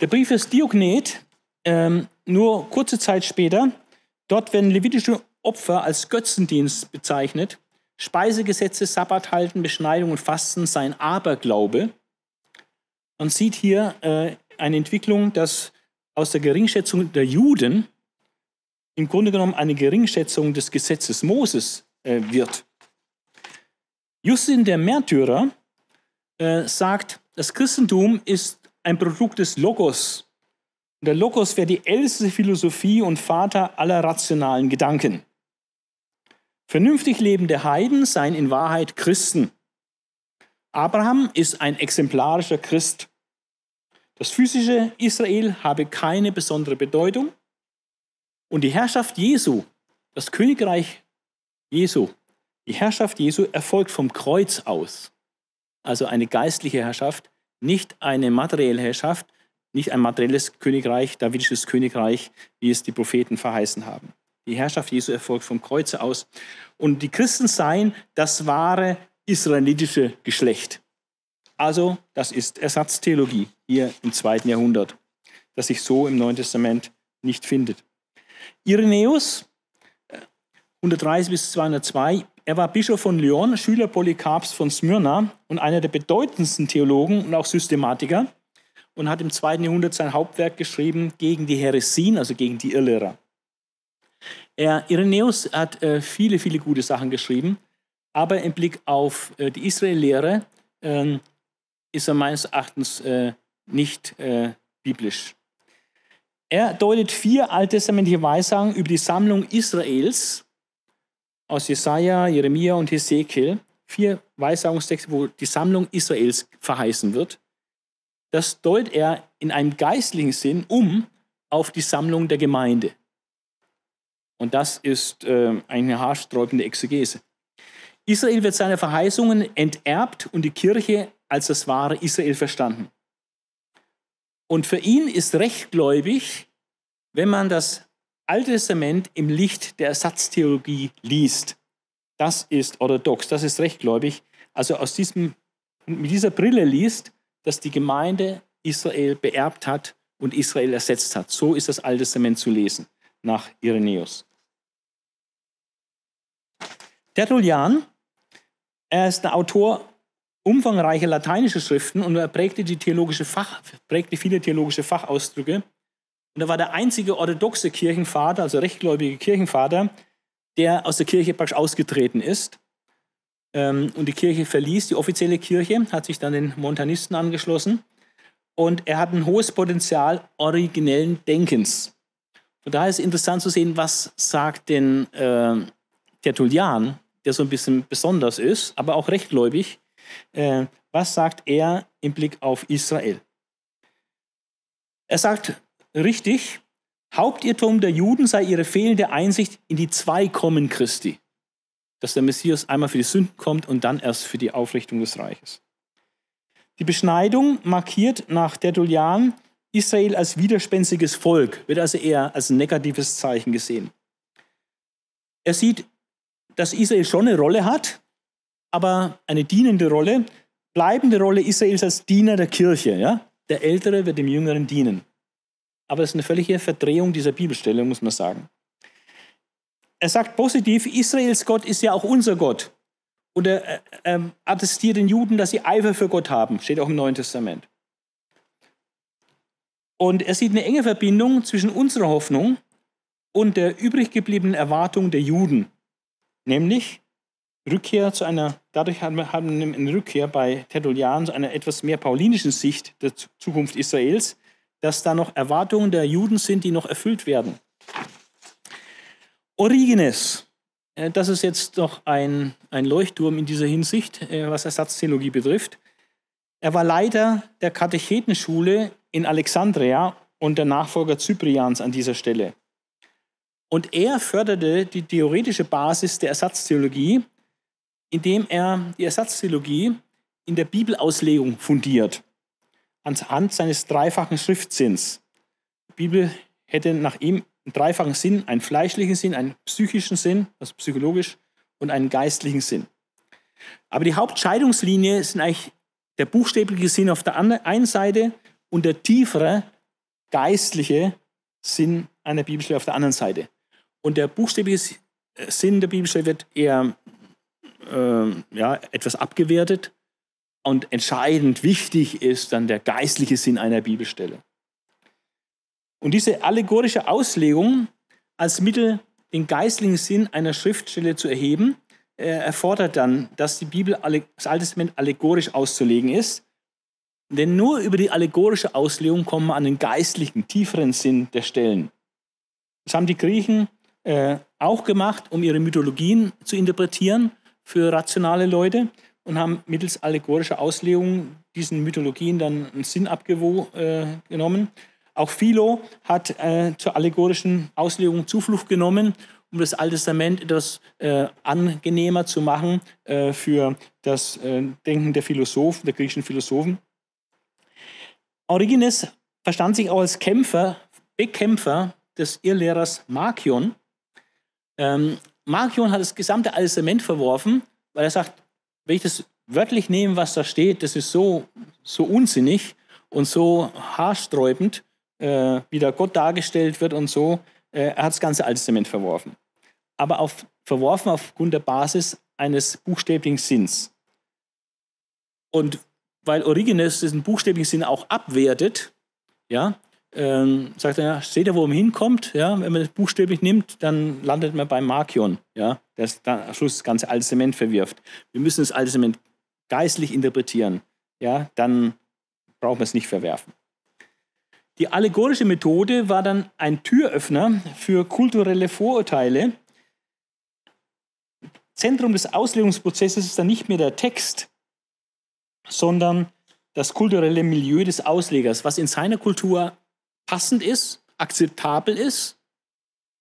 Der Brief ist Diognet, ähm, nur kurze Zeit später. Dort werden levitische Opfer als Götzendienst bezeichnet. Speisegesetze, Sabbat halten, Beschneidung und Fasten seien Aberglaube. Man sieht hier äh, eine Entwicklung, dass aus der Geringschätzung der Juden im Grunde genommen eine Geringschätzung des Gesetzes Moses äh, wird. Justin der Märtyrer äh, sagt, das Christentum ist ein Produkt des Logos. Der Logos wäre die älteste Philosophie und Vater aller rationalen Gedanken. Vernünftig lebende Heiden seien in Wahrheit Christen. Abraham ist ein exemplarischer Christ. Das physische Israel habe keine besondere Bedeutung. Und die Herrschaft Jesu, das Königreich Jesu, die Herrschaft Jesu erfolgt vom Kreuz aus. Also eine geistliche Herrschaft, nicht eine materielle Herrschaft, nicht ein materielles Königreich, davidisches Königreich, wie es die Propheten verheißen haben. Die Herrschaft Jesu erfolgt vom Kreuze aus. Und die Christen seien das wahre israelitische Geschlecht. Also, das ist Ersatztheologie hier im zweiten Jahrhundert, das sich so im Neuen Testament nicht findet. Irenäus, 130 äh, bis 202, er war Bischof von Lyon, Schüler Polycarps von Smyrna und einer der bedeutendsten Theologen und auch Systematiker und hat im zweiten Jahrhundert sein Hauptwerk geschrieben gegen die Heresien, also gegen die Irrlehrer. Er, Irenäus hat äh, viele, viele gute Sachen geschrieben, aber im Blick auf äh, die Israel-Lehre äh, ist er meines Erachtens äh, nicht äh, biblisch. Er deutet vier alttestamentliche Weissagen über die Sammlung Israels aus Jesaja, Jeremia und Hesekiel, vier Weissagungstexte, wo die Sammlung Israels verheißen wird. Das deutet er in einem geistlichen Sinn um auf die Sammlung der Gemeinde. Und das ist äh, eine haarsträubende Exegese. Israel wird seine Verheißungen enterbt und die Kirche als das wahre Israel verstanden. Und für ihn ist rechtgläubig, wenn man das Alte Testament im Licht der Ersatztheologie liest. Das ist orthodox, das ist rechtgläubig. Also aus diesem, mit dieser Brille liest, dass die Gemeinde Israel beerbt hat und Israel ersetzt hat. So ist das Alte Testament zu lesen, nach Irenäus. Tertullian, er ist ein Autor umfangreicher lateinischer Schriften und er prägte, die theologische Fach, prägte viele theologische Fachausdrücke und er war der einzige orthodoxe Kirchenvater, also rechtgläubige Kirchenvater, der aus der Kirche praktisch ausgetreten ist ähm, und die Kirche verließ, die offizielle Kirche, hat sich dann den Montanisten angeschlossen und er hat ein hohes Potenzial originellen Denkens. Von daher ist es interessant zu sehen, was sagt denn äh, Tertullian, der so ein bisschen besonders ist, aber auch rechtgläubig, äh, was sagt er im Blick auf Israel? Er sagt, richtig, Hauptirrtum der Juden sei ihre fehlende Einsicht in die zwei Kommen Christi. Dass der Messias einmal für die Sünden kommt und dann erst für die Aufrichtung des Reiches. Die Beschneidung markiert nach Tertullian Israel als widerspenstiges Volk, wird also eher als negatives Zeichen gesehen. Er sieht, dass Israel schon eine Rolle hat, aber eine dienende Rolle, bleibende Rolle Israels als Diener der Kirche. Ja? Der Ältere wird dem Jüngeren dienen aber es ist eine völlige Verdrehung dieser Bibelstelle, muss man sagen. Er sagt positiv, Israels Gott ist ja auch unser Gott. Und er äh, äh, attestiert den Juden, dass sie Eifer für Gott haben. Steht auch im Neuen Testament. Und er sieht eine enge Verbindung zwischen unserer Hoffnung und der übrig gebliebenen Erwartung der Juden. Nämlich Rückkehr zu einer, dadurch haben wir eine Rückkehr bei Tertullian zu einer etwas mehr paulinischen Sicht der Zukunft Israels, dass da noch Erwartungen der Juden sind, die noch erfüllt werden. Origenes, äh, das ist jetzt noch ein, ein Leuchtturm in dieser Hinsicht, äh, was Ersatztheologie betrifft. Er war Leiter der Katechetenschule in Alexandria und der Nachfolger Cyprians an dieser Stelle. Und er förderte die theoretische Basis der Ersatztheologie, indem er die Ersatztheologie in der Bibelauslegung fundiert, anhand seines dreifachen Schriftsinns. Die Bibel hätte nach ihm einen dreifachen Sinn, einen fleischlichen Sinn, einen psychischen Sinn, also psychologisch, und einen geistlichen Sinn. Aber die Hauptscheidungslinie sind eigentlich der buchstäbliche Sinn auf der einen Seite und der tiefere geistliche Sinn einer Bibelstelle auf der anderen Seite. Und der buchstäbliche Sinn der Bibelstelle wird eher äh, ja, etwas abgewertet. Und entscheidend wichtig ist dann der geistliche Sinn einer Bibelstelle. Und diese allegorische Auslegung als Mittel, den geistlichen Sinn einer Schriftstelle zu erheben, äh, erfordert dann, dass die Bibel, das Alte Testament allegorisch auszulegen ist. Denn nur über die allegorische Auslegung kommen wir an den geistlichen, tieferen Sinn der Stellen. Das haben die Griechen äh, auch gemacht, um ihre Mythologien zu interpretieren für rationale Leute und haben mittels allegorischer Auslegung diesen Mythologien dann einen Sinn abgenommen. Äh, auch Philo hat äh, zur allegorischen Auslegung Zuflucht genommen, um das Alte Testament etwas äh, angenehmer zu machen äh, für das äh, Denken der Philosophen, der griechischen Philosophen. Origenes verstand sich auch als Kämpfer, Bekämpfer des Irrlehrers Markion. Ähm, Markion hat das gesamte Alte Testament verworfen, weil er sagt, wenn ich das wörtlich nehme, was da steht, das ist so, so unsinnig und so haarsträubend, äh, wie da Gott dargestellt wird und so. Äh, er hat das ganze Alte Testament verworfen. Aber auf, verworfen aufgrund der Basis eines buchstäblichen Sinns. Und weil Origenes diesen buchstäblichen Sinn auch abwertet, ja, ähm, sagt er, seht ihr, wo man hinkommt? Ja, wenn man das buchstäblich nimmt, dann landet man bei Markion, ja, dann am Schluss das ganze Alte Testament verwirft. Wir müssen das Alte Testament geistlich interpretieren, ja, dann brauchen wir es nicht verwerfen. Die allegorische Methode war dann ein Türöffner für kulturelle Vorurteile. Zentrum des Auslegungsprozesses ist dann nicht mehr der Text, sondern das kulturelle Milieu des Auslegers, was in seiner Kultur passend ist, akzeptabel ist.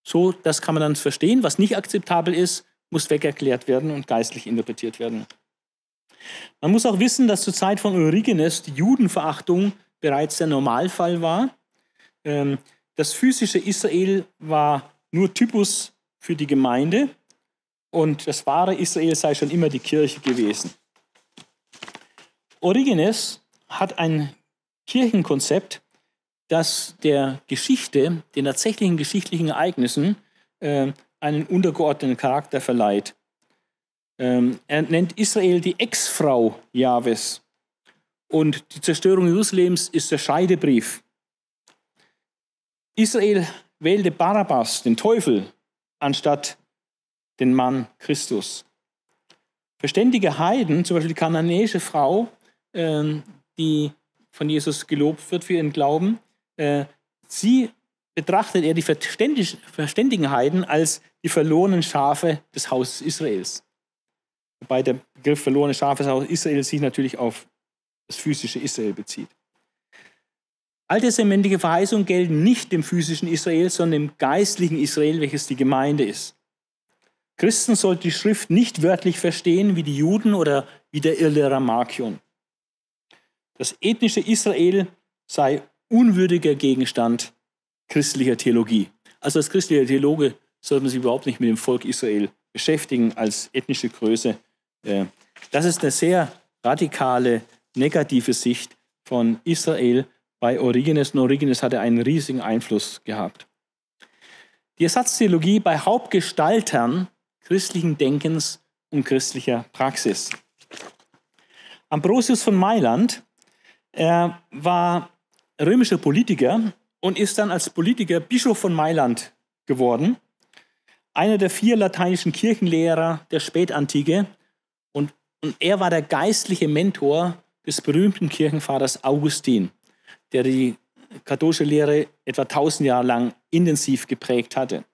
So, das kann man dann verstehen. Was nicht akzeptabel ist, muss wegerklärt werden und geistlich interpretiert werden. Man muss auch wissen, dass zur Zeit von Origenes die Judenverachtung bereits der Normalfall war. Ähm, das physische Israel war nur Typus für die Gemeinde und das wahre Israel sei schon immer die Kirche gewesen. Origenes hat ein Kirchenkonzept, das der Geschichte, den tatsächlichen geschichtlichen Ereignissen, äh, einen untergeordneten Charakter verleiht. Ähm, er nennt Israel die Ex-Frau Jahwes. Und die Zerstörung Jerusalems ist der Scheidebrief. Israel wählte Barabbas, den Teufel, anstatt den Mann Christus. Verständige Heiden, zum Beispiel die kananäische Frau, ähm, die von Jesus gelobt wird für ihren Glauben, äh, sie betrachtet er die verständigen Heiden als die verlorenen Schafe des Hauses Israels. Wobei der Begriff verlorene Schafe des Hauses Israels sich natürlich auf das physische Israel bezieht. Alttestamentliche Verheißungen gelten nicht dem physischen Israel, sondern dem geistlichen Israel, welches die Gemeinde ist. Christen sollten die Schrift nicht wörtlich verstehen wie die Juden oder wie der Irrlehrer Markion. Das ethnische Israel sei unwürdiger Gegenstand christlicher Theologie. Also als christlicher Theologe sollte man sich überhaupt nicht mit dem Volk Israel beschäftigen als ethnische Größe. Äh, das ist eine sehr radikale, negative Sicht von Israel bei Origenes. Und Origenes hatte einen riesigen Einfluss gehabt. Die Ersatztheologie bei Hauptgestaltern christlichen Denkens und christlicher Praxis. Ambrosius von Mailand er war römischer Politiker und ist dann als Politiker Bischof von Mailand geworden. Einer der vier lateinischen Kirchenlehrer der Spätantike. Und, und er war der geistliche Mentor des berühmten Kirchenvaters Augustin, der die katholische Lehre etwa 1000 Jahre lang intensiv geprägt hatte.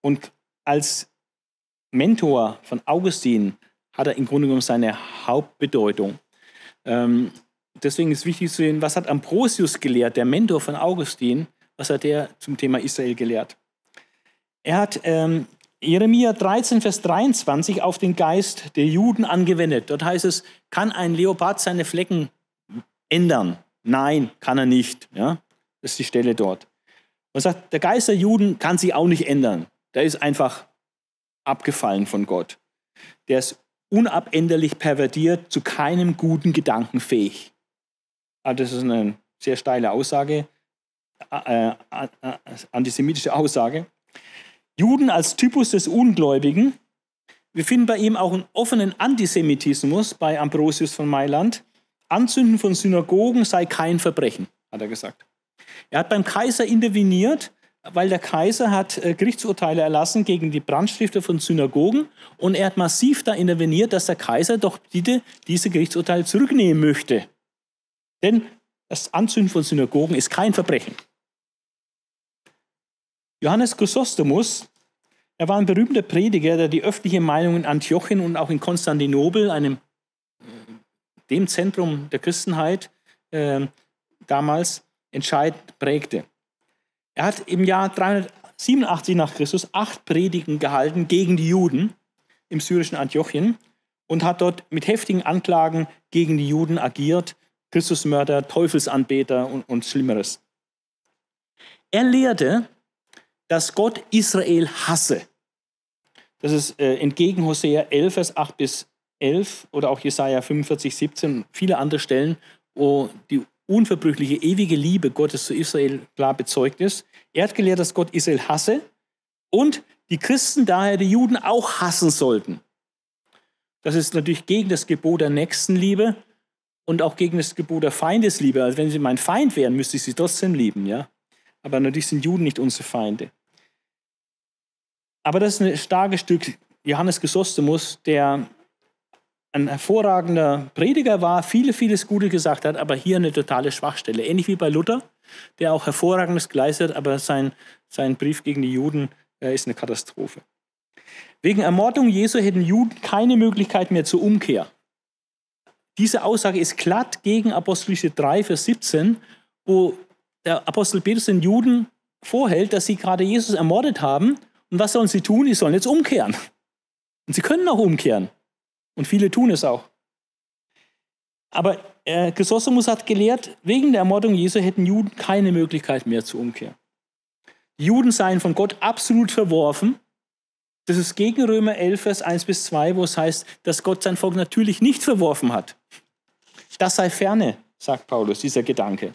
Und als Mentor von Augustin hat er im Grunde genommen seine Hauptbedeutung. Ähm, deswegen ist wichtig zu sehen, was hat Ambrosius gelehrt, der Mentor von Augustin, was hat er zum Thema Israel gelehrt. Er hat ähm, Jeremia 13, Vers 23 auf den Geist der Juden angewendet. Dort heißt es, kann ein Leopard seine Flecken ändern? Nein, kann er nicht. Ja? Das ist die Stelle dort. Und sagt, der Geist der Juden kann sich auch nicht ändern. Der ist einfach abgefallen von Gott. Der ist unabänderlich pervertiert, zu keinem guten Gedanken fähig. Also das ist eine sehr steile Aussage, äh, antisemitische Aussage. Juden als Typus des Ungläubigen. Wir finden bei ihm auch einen offenen Antisemitismus bei Ambrosius von Mailand. Anzünden von Synagogen sei kein Verbrechen, hat er gesagt. Er hat beim Kaiser interveniert, weil der Kaiser hat äh, Gerichtsurteile erlassen gegen die Brandstifter von Synagogen und er hat massiv da interveniert, dass der Kaiser doch bitte diese Gerichtsurteile zurücknehmen möchte. Denn das Anzünden von Synagogen ist kein Verbrechen. Johannes Chrysostomus, er war ein berühmter Prediger, der die öffentliche Meinung in Antiochien und auch in Konstantinopel, einem dem Zentrum der Christenheit äh, damals, entscheidend prägte. Er hat im Jahr 387 nach Christus acht Predigen gehalten gegen die Juden im syrischen Antiochien und hat dort mit heftigen Anklagen gegen die Juden agiert, Christusmörder, Teufelsanbeter und, und Schlimmeres. Er lehrte, dass Gott Israel hasse. Das ist äh, entgegen Hosea 11, Vers 8 bis 11 oder auch Jesaja 45, 17 und viele andere Stellen, wo die unverbrüchliche, ewige Liebe Gottes zu Israel klar bezeugt ist. Er hat gelehrt, dass Gott Israel hasse und die Christen daher die Juden auch hassen sollten. Das ist natürlich gegen das Gebot der Nächstenliebe und auch gegen das Gebot der Feindesliebe. Also wenn sie mein Feind wären, müsste ich sie trotzdem lieben, ja. Aber natürlich sind Juden nicht unsere Feinde. Aber das ist ein starkes Stück Johannes Chrysostomus, der ein hervorragender Prediger war, viele, vieles Gute gesagt hat, aber hier eine totale Schwachstelle. Ähnlich wie bei Luther, der auch hervorragendes geleistet, aber sein, sein Brief gegen die Juden äh, ist eine Katastrophe. Wegen Ermordung Jesu hätten Juden keine Möglichkeit mehr zur Umkehr. Diese Aussage ist glatt gegen Apostelische 3, Vers 17, wo der Apostel Petrus den Juden vorhält, dass sie gerade Jesus ermordet haben. Und was sollen sie tun? Sie sollen jetzt umkehren. Und sie können auch umkehren. Und viele tun es auch. Aber äh, Chrysostomus hat gelehrt, wegen der Ermordung Jesu hätten Juden keine Möglichkeit mehr zur Umkehr. Die Juden seien von Gott absolut verworfen. Das ist gegen Römer 11, Vers 1 bis 2, wo es heißt, dass Gott sein Volk natürlich nicht verworfen hat. Das sei ferne, sagt Paulus, dieser Gedanke.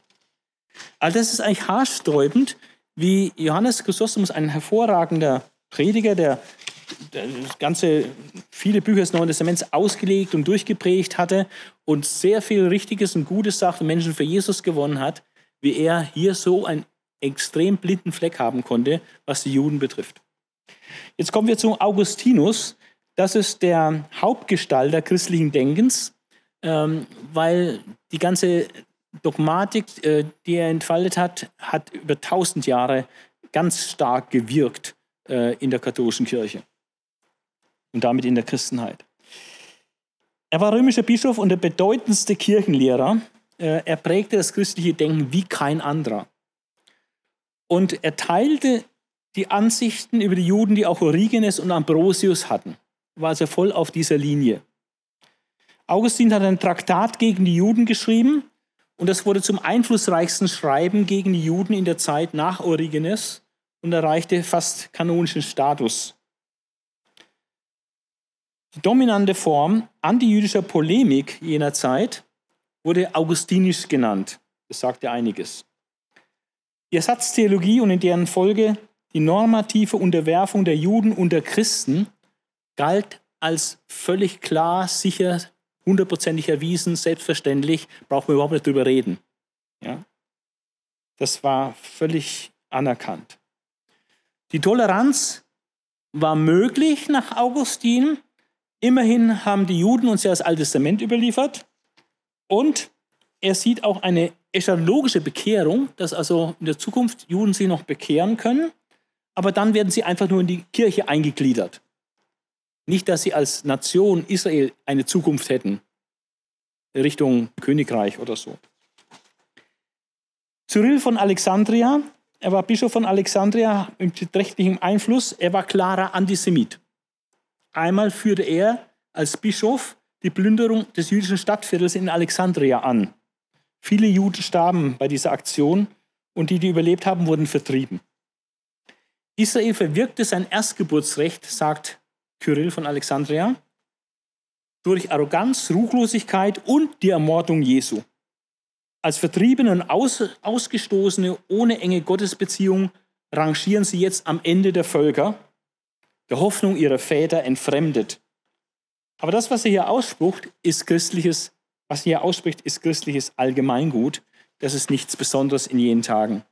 Also das ist eigentlich haarsträubend, wie Johannes Chrysostomus, ein hervorragender Prediger, der das ganze, viele Bücher des Neuen Testaments ausgelegt und durchgeprägt hatte und sehr viel Richtiges und Gutes sagt und Menschen für Jesus gewonnen hat, wie er hier so einen extrem blinden Fleck haben konnte, was die Juden betrifft. Jetzt kommen wir zu Augustinus. Das ist der Hauptgestalter christlichen Denkens, ähm, weil die ganze Dogmatik, äh, die er entfaltet hat, hat über tausend Jahre ganz stark gewirkt äh, in der katholischen Kirche und damit in der Christenheit. Er war römischer Bischof und der bedeutendste Kirchenlehrer. Äh, er prägte das christliche Denken wie kein anderer. Und er teilte die Ansichten über die Juden, die auch Origenes und Ambrosius hatten. War also voll auf dieser Linie. Augustin hat ein Traktat gegen die Juden geschrieben und das wurde zum einflussreichsten Schreiben gegen die Juden in der Zeit nach Origenes und erreichte fast kanonischen Status. Die dominante Form antijüdischer Polemik jener Zeit wurde augustinisch genannt. Das sagt ja einiges. Die Ersatztheologie und in deren Folge die normative Unterwerfung der Juden unter Christen galt als völlig klar, sicher, hundertprozentig erwiesen, selbstverständlich, brauchen wir überhaupt nicht drüber reden. Ja? Das war völlig anerkannt. Die Toleranz war möglich nach Augustin. Immerhin haben die Juden uns ja das Alte Testament überliefert. Und er sieht auch eine eschatologische Bekehrung, dass also in der Zukunft Juden sich noch bekehren können, aber dann werden sie einfach nur in die Kirche eingegliedert. Nicht, dass sie als Nation Israel eine Zukunft hätten, Richtung Königreich oder so. Cyril von Alexandria, er war Bischof von Alexandria mit beträchtlichem Einfluss, er war klarer Antisemit. Einmal führte er als Bischof die Plünderung des jüdischen Stadtviertels in Alexandria an. Viele Juden starben bei dieser Aktion und die, die überlebt haben, wurden vertrieben. Israel verwirkte sein Erstgeburtsrecht, sagt Kyrill von Alexandria, durch Arroganz, Ruchlosigkeit und die Ermordung Jesu. Als Vertriebene und Aus, Ausgestoßene ohne enge Gottesbeziehung rangieren sie jetzt am Ende der Völker, der Hoffnung ihrer Väter entfremdet. Aber das, was er hier ausspricht, ist christliches, was er hier ausspricht, ist christliches Allgemeingut. Das ist nichts Besonderes in jenen Tagen.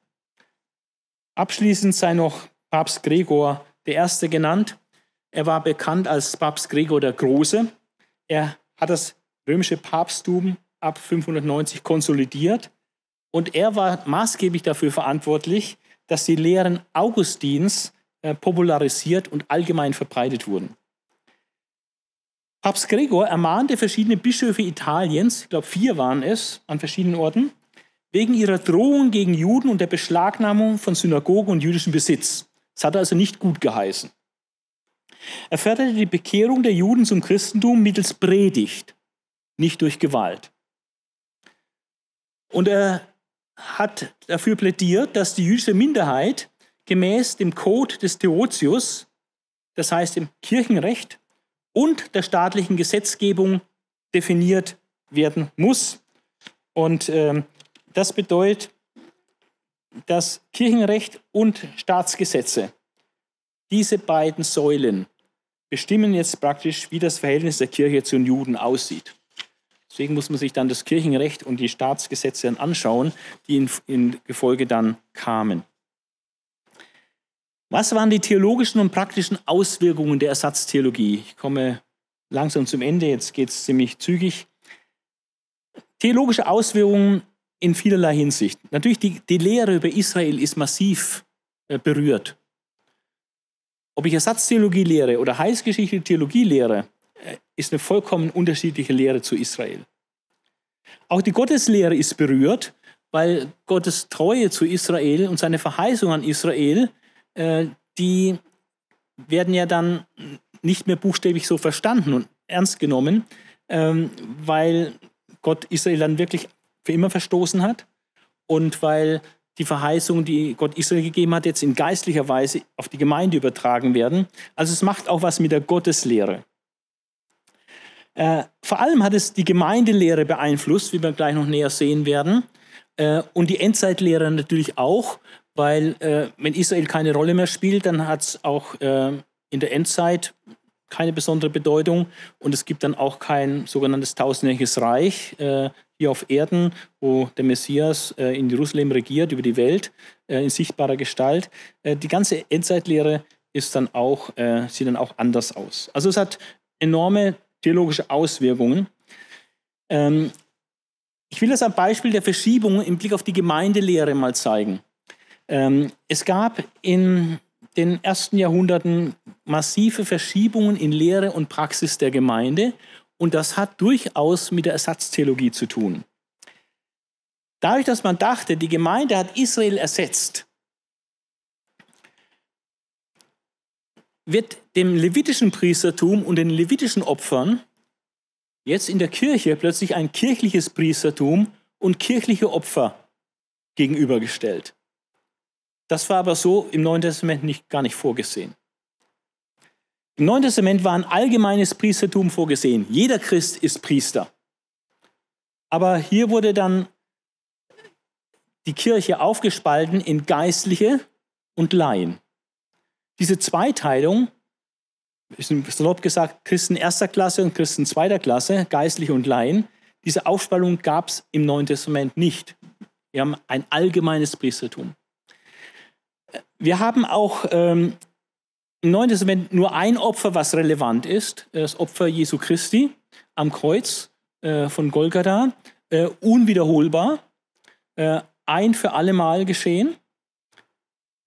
Abschließend sei noch Papst Gregor Erste genannt. Er war bekannt als Papst Gregor der Große. Er hat das römische Papsttum ab 590 konsolidiert und er war maßgeblich dafür verantwortlich, dass die Lehren Augustins äh, popularisiert und allgemein verbreitet wurden. Papst Gregor ermahnte verschiedene Bischöfe Italiens, ich glaube vier waren es, an verschiedenen Orten, wegen ihrer Drohung gegen Juden und der Beschlagnahmung von Synagogen und jüdischem Besitz. Das hat also nicht gut geheißen. Er förderte die Bekehrung der Juden zum Christentum mittels Predigt, nicht durch Gewalt. Und er hat dafür plädiert, dass die jüdische Minderheit gemäß dem Code des Theotius, das heißt im Kirchenrecht und der staatlichen Gesetzgebung definiert werden muss. Und äh, das bedeutet, dass Kirchenrecht und Staatsgesetze, diese beiden Säulen, bestimmen jetzt praktisch, wie das Verhältnis der Kirche zu den Juden aussieht. Deswegen muss man sich dann das Kirchenrecht und die Staatsgesetze anschauen, die in, in Gefolge dann kamen. Was waren die theologischen und praktischen Auswirkungen der Ersatztheologie? Ich komme langsam zum Ende, jetzt geht es ziemlich zügig. Theologische Auswirkungen in vielerlei Hinsicht. Natürlich, die, die Lehre über Israel ist massiv äh, berührt. Ob ich Ersatztheologie lehre oder Heilsgeschichte Theologie lehre, äh, ist eine vollkommen unterschiedliche Lehre zu Israel. Auch die Gotteslehre ist berührt, weil Gottes Treue zu Israel und seine Verheißung an Israel, äh, die werden ja dann nicht mehr buchstäblich so verstanden und ernst genommen, ähm, weil Gott Israel dann wirklich für immer verstoßen hat und weil die Verheißungen, die Gott Israel gegeben hat, jetzt in geistlicher Weise auf die Gemeinde übertragen werden. Also es macht auch was mit der Gotteslehre. Äh, vor allem hat es die Gemeindelehre beeinflusst, wie wir gleich noch näher sehen werden, äh, und die Endzeitlehre natürlich auch, weil äh, wenn Israel keine Rolle mehr spielt, dann hat es auch äh, in der Endzeit keine besondere Bedeutung und es gibt dann auch kein sogenanntes tausendjähriges Reich äh, hier auf Erden, wo der Messias äh, in Jerusalem regiert über die Welt in sichtbarer Gestalt. die ganze Endzeitlehre ist dann auch, sieht dann auch anders aus. Also es hat enorme theologische Auswirkungen. Ähm, ich will das am Beispiel der Verschiebung im Blick auf die Gemeindelehre mal zeigen. Ähm, es gab in den ersten Jahrhunderten massive Verschiebungen in Lehre und Praxis der Gemeinde und das hat durchaus mit der Ersatztheologie zu tun. Dadurch, dass man dachte, die Gemeinde hat Israel ersetzt, wird dem levitischen Priestertum und den levitischen Opfern jetzt in der Kirche plötzlich ein kirchliches Priestertum und kirchliche Opfer gegenübergestellt. Das war aber so im Neuen Testament nicht, gar nicht vorgesehen. Im Neuen Testament war ein allgemeines Priestertum vorgesehen. Jeder Christ ist Priester. Aber hier wurde dann die Kirche aufgespalten in Geistliche und Laien. Diese Zweiteilung salopp gesagt, Christen erster Klasse und Christen zweiter Klasse, Geistliche und Laien. Diese Aufspaltung gab es im Neuen Testament nicht. Wir haben ein allgemeines Priestertum. Wir haben auch ähm, im Neuen Testament nur ein Opfer, was relevant ist, das Opfer Jesu Christi am Kreuz äh, von Golgatha, äh, unwiederholbar, äh, ein für alle Mal geschehen.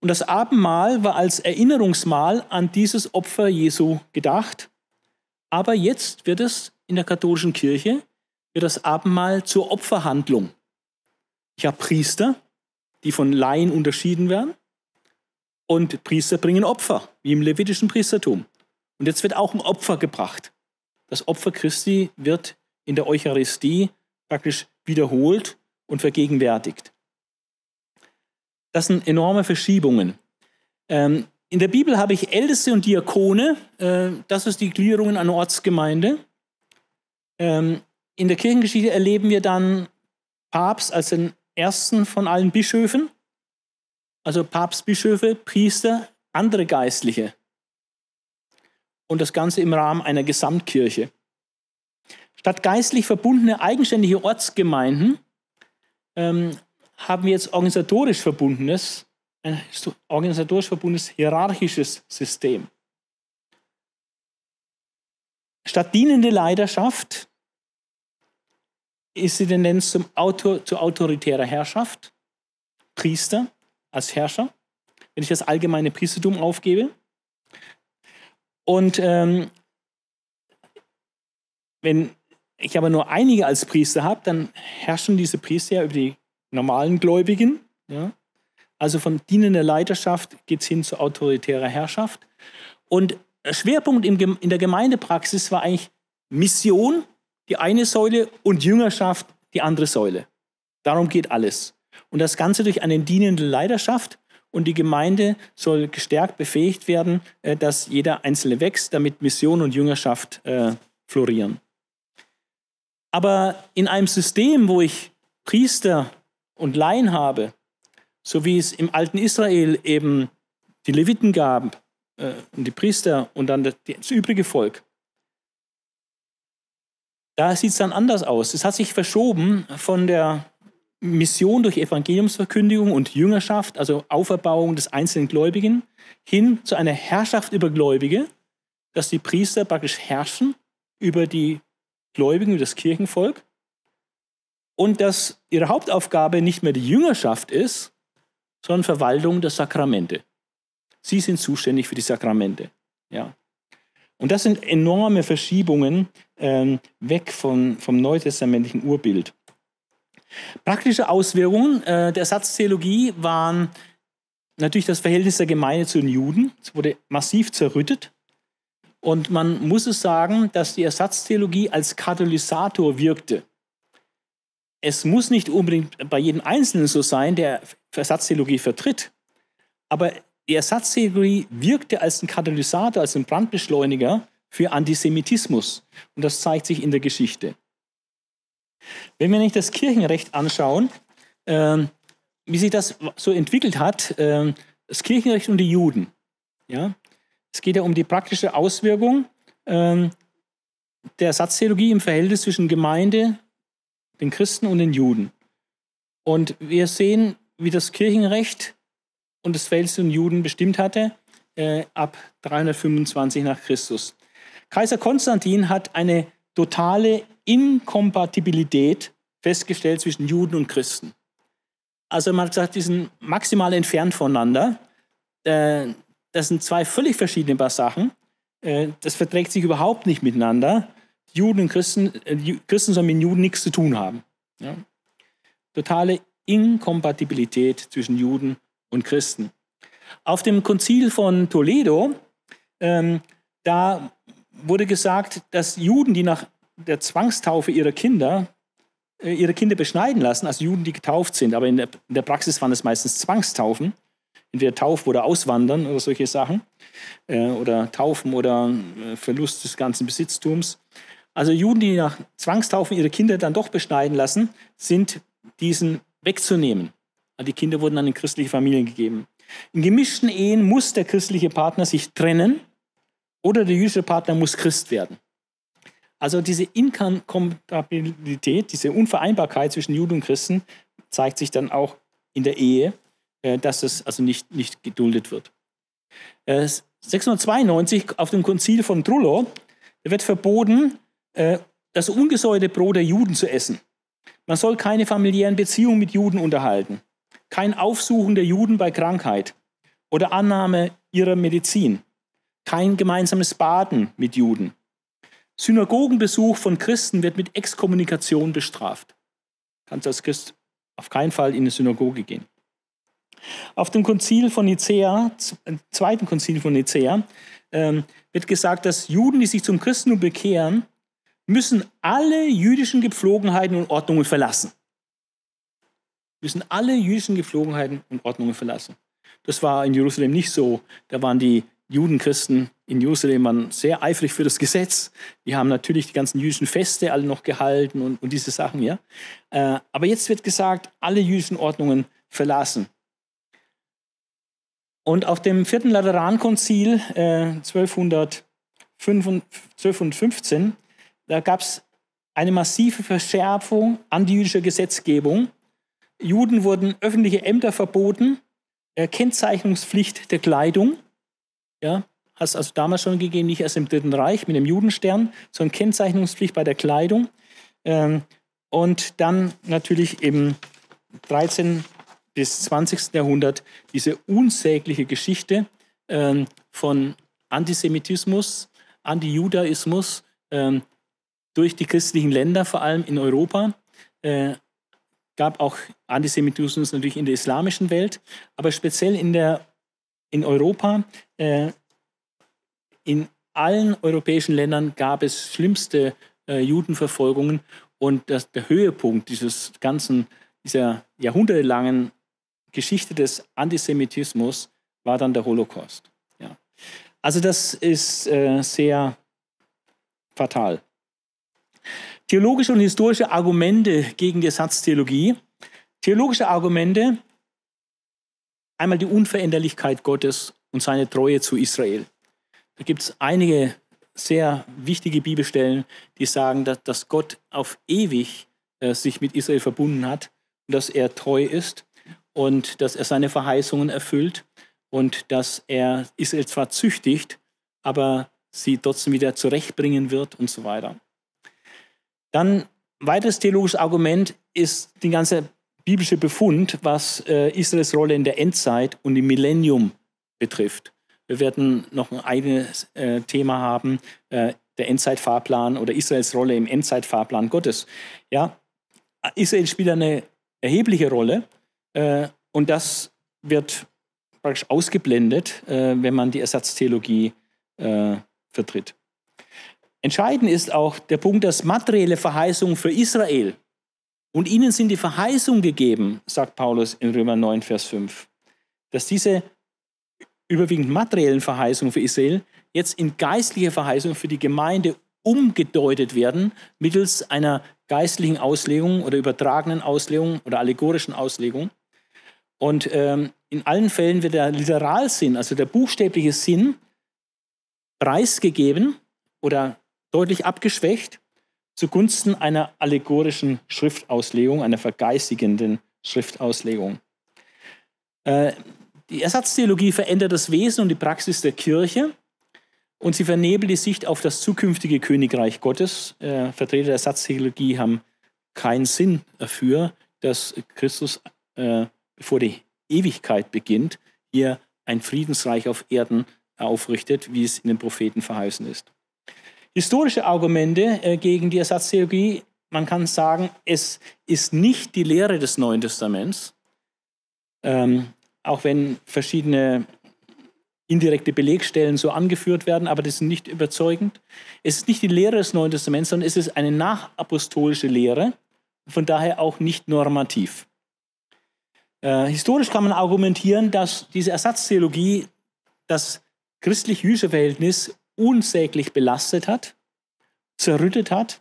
Und das Abendmahl war als Erinnerungsmahl an dieses Opfer Jesu gedacht. Aber jetzt wird es in der katholischen Kirche, wird das Abendmahl zur Opferhandlung. Ich habe Priester, die von Laien unterschieden werden. Und Priester bringen Opfer, wie im levitischen Priestertum. Und jetzt wird auch ein Opfer gebracht. Das Opfer Christi wird in der Eucharistie praktisch wiederholt und vergegenwärtigt. Das sind enorme Verschiebungen. Ähm, in der Bibel habe ich Älteste und Diakone. Äh, das ist die Gliederung einer Ortsgemeinde. Ähm, in der Kirchengeschichte erleben wir dann Papst als den ersten von allen Bischöfen. Also Papstbischöfe, Priester, andere Geistliche. Und das Ganze im Rahmen einer Gesamtkirche. Statt geistlich verbundene eigenständige Ortsgemeinden ähm, haben wir jetzt organisatorisch verbundenes, ein organisatorisch verbundenes hierarchisches System. Statt dienende Leidenschaft ist die Tendenz zum Autor, zu autoritärer Herrschaft, Priester als Herrscher, wenn ich das allgemeine Priestertum aufgebe. Und ähm, wenn ich aber nur einige als Priester habe, dann herrschen diese Priester ja über die normalen Gläubigen. Ja? Also von dienender Leiterschaft geht es hin zu autoritärer Herrschaft. Und Schwerpunkt in der Gemeindepraxis war eigentlich Mission, die eine Säule, und Jüngerschaft, die andere Säule. Darum geht alles. Und das Ganze durch eine dienende Leiterschaft. Und die Gemeinde soll gestärkt befähigt werden, äh, dass jeder Einzelne wächst, damit Mission und Jüngerschaft äh, florieren. Aber in einem System, wo ich Priester und Laien habe, so wie es im alten Israel eben die Leviten gab äh, und die Priester und dann das übrige Volk, da sieht es dann anders aus. Es hat sich verschoben von der Mission durch Evangeliumsverkündigung und Jüngerschaft, also Auferbauung des einzelnen Gläubigen, hin zu einer Herrschaft über Gläubige, dass die Priester praktisch herrschen über die Gläubigen, über das Kirchenvolk und dass ihre Hauptaufgabe nicht mehr die Jüngerschaft ist, sondern Verwaltung der Sakramente. Sie sind zuständig für die Sakramente. Ja. Und das sind enorme Verschiebungen ähm, weg von, vom neutestamentlichen Urbild. Praktische Auswirkungen äh, der Ersatztheologie waren natürlich das Verhältnis der Gemeinde zu den Juden. Es wurde massiv zerrüttet. Und man muss es sagen, dass die Ersatztheologie als Katalysator wirkte es muss nicht unbedingt bei jedem Einzelnen so sein, der Ersatztheologie vertritt. Aber die Ersatztheologie wirkte als ein Katalysator, als ein Brandbeschleuniger für Antisemitismus. Und das zeigt sich in der Geschichte. Wenn wir nicht das Kirchenrecht anschauen, äh, wie sich das so entwickelt hat, äh, das Kirchenrecht und die Juden. Ja? Es geht ja um die praktische Auswirkung äh, der Ersatztheologie im Verhältnis zwischen Gemeinde, den Christen und den Juden. Und wir sehen, wie das Kirchenrecht und das Verhältnis den Juden bestimmt hatte äh, ab 325 nach Christus. Kaiser Konstantin hat eine totale Inkompatibilität festgestellt zwischen Juden und Christen. Also man hat gesagt, die sind maximal entfernt voneinander. Äh, das sind zwei völlig verschiedene Sachen. Äh, das verträgt sich überhaupt nicht miteinander. Juden und Christen, äh, Christen sollen mit Juden nichts zu tun haben. Ja? Totale Inkompatibilität zwischen Juden und Christen. Auf dem Konzil von Toledo, ähm, da wurde gesagt, dass Juden, die nach der Zwangstaufe ihrer Kinder äh, ihre Kinder beschneiden lassen, also Juden, die getauft sind, aber in der, in der Praxis waren es meistens Zwangstaufen, entweder Taufen oder Auswandern oder solche Sachen, äh, oder Taufen oder äh, Verlust des ganzen Besitztums. Also Juden, die nach Zwangstaufen ihre Kinder dann doch beschneiden lassen, sind diesen wegzunehmen. Also die Kinder wurden in christliche Familien gegeben. In gemischten Ehen muss der christliche Partner sich trennen oder der jüdische Partner muss Christ werden. Also diese Inkompatibilität, diese Unvereinbarkeit zwischen Juden und Christen zeigt sich dann auch in der Ehe, äh, dass es also nicht, nicht geduldet wird. 692 äh, auf dem Konzil von Trullo wird verboten, äh, das ungesäuerte Brot der Juden zu essen. Man soll keine familiären Beziehungen mit Juden unterhalten, kein Aufsuchen der Juden bei Krankheit oder Annahme ihrer Medizin, kein gemeinsames Baden mit Juden. Synagogenbesuch von Christen wird mit Exkommunikation bestraft. Kannst als Christ auf keinen Fall in eine Synagoge gehen. Auf dem Konzil von Nicea, zweiten Konzil von Nicea, ähm, wird gesagt, dass Juden, die sich zum Christentum bekehren, müssen alle jüdischen Gepflogenheiten und Ordnungen verlassen. Müssen alle jüdischen Gepflogenheiten und Ordnungen verlassen. Das war in Jerusalem nicht so. Da waren die Judenchristen in Jerusalem waren sehr eifrig für das Gesetz. Die haben natürlich die ganzen jüdischen Feste alle noch gehalten und, und diese Sachen, ja. Äh, aber jetzt wird gesagt, alle jüdischen Ordnungen verlassen. Und auf dem vierten Laterankonzil äh, 1215, da gab es eine massive Verschärfung antijüdischer Gesetzgebung. Juden wurden öffentliche Ämter verboten, äh, Kennzeichnungspflicht der Kleidung, ja, hat es also damals schon gegeben, nicht erst im Dritten Reich mit dem Judenstern, sondern Kennzeichnungspflicht bei der Kleidung. Ähm, und dann natürlich im 13. bis 20. Jahrhundert diese unsägliche Geschichte ähm, von Antisemitismus, Antijudaismus ähm, durch die christlichen Länder, vor allem in Europa. Äh, gab auch Antisemitismus natürlich in der islamischen Welt, aber speziell in der in Europa, äh, in allen europäischen Ländern gab es schlimmste äh, Judenverfolgungen und das, der Höhepunkt dieses ganzen, dieser jahrhundertelangen Geschichte des Antisemitismus war dann der Holocaust. Ja. Also das ist äh, sehr fatal. Theologische und historische Argumente gegen die Ersatztheologie. Theologische Argumente Einmal die Unveränderlichkeit Gottes und seine Treue zu Israel. Da gibt es einige sehr wichtige Bibelstellen, die sagen, dass, dass Gott auf ewig äh, sich mit Israel verbunden hat und dass er treu ist und dass er seine Verheißungen erfüllt und dass er Israel zwar züchtigt, aber sie trotzdem wieder zurechtbringen wird und so weiter. Dann weiteres theologisches Argument ist die ganze biblische Befund, was äh, Israels Rolle in der Endzeit und im Millennium betrifft. Wir werden noch ein eigenes äh, Thema haben, äh, der Endzeitfahrplan oder Israels Rolle im Endzeitfahrplan Gottes. Ja, Israel spielt eine erhebliche Rolle äh, und das wird praktisch ausgeblendet, äh, wenn man die Ersatztheologie äh, vertritt. Entscheidend ist auch der Punkt, dass materielle Verheißungen für Israel und ihnen sind die Verheißungen gegeben, sagt Paulus in Römer 9, Vers 5, dass diese überwiegend materiellen Verheißungen für Israel jetzt in geistliche Verheißungen für die Gemeinde umgedeutet werden, mittels einer geistlichen Auslegung oder übertragenen Auslegung oder allegorischen Auslegung. Und ähm, in allen Fällen wird der Literalsinn, also der buchstäbliche Sinn, preisgegeben oder deutlich abgeschwächt zugunsten einer allegorischen Schriftauslegung, einer vergeistigenden Schriftauslegung. Äh, die Ersatztheologie verändert das Wesen und die Praxis der Kirche und sie vernebelt die Sicht auf das zukünftige Königreich Gottes. Äh, Vertreter der Ersatztheologie haben keinen Sinn dafür, dass Christus, äh, bevor die Ewigkeit beginnt, hier ein Friedensreich auf Erden aufrichtet, wie es in den Propheten verheißen ist. Historische Argumente äh, gegen die Ersatztheologie, man kann sagen, es ist nicht die Lehre des Neuen Testaments, ähm, auch wenn verschiedene indirekte Belegstellen so angeführt werden, aber das ist nicht überzeugend. Es ist nicht die Lehre des Neuen Testaments, sondern es ist eine nachapostolische Lehre, von daher auch nicht normativ. Äh, historisch kann man argumentieren, dass diese Ersatztheologie das christlich-jüdische Verhältnis unsäglich belastet hat, zerrüttet hat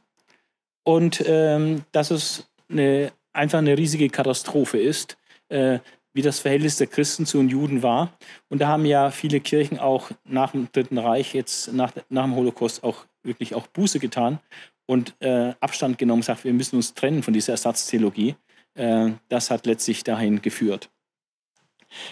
und ähm, dass es eine, einfach eine riesige Katastrophe ist, äh, wie das Verhältnis der Christen zu den Juden war. Und da haben ja viele Kirchen auch nach dem Dritten Reich, jetzt nach, nach dem Holocaust, auch wirklich auch Buße getan und äh, Abstand genommen, sagt, wir müssen uns trennen von dieser Ersatztheologie. Äh, das hat letztlich dahin geführt.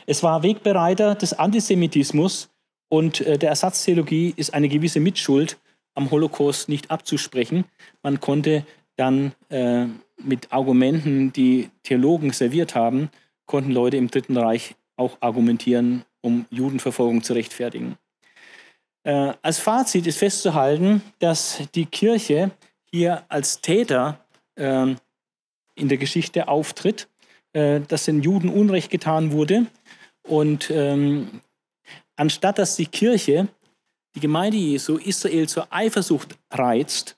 Es war Wegbereiter des Antisemitismus und äh, der Ersatztheologie ist eine gewisse Mitschuld am Holocaust nicht abzusprechen. Man konnte dann äh, mit Argumenten, die Theologen serviert haben, konnten Leute im Dritten Reich auch argumentieren, um Judenverfolgung zu rechtfertigen. Äh, als Fazit ist festzuhalten, dass die Kirche hier als Täter äh, in der Geschichte auftritt, äh, dass den Juden Unrecht getan wurde. Und ähm, anstatt dass die Kirche, die Gemeinde Jesu, Israel zur Eifersucht reizt,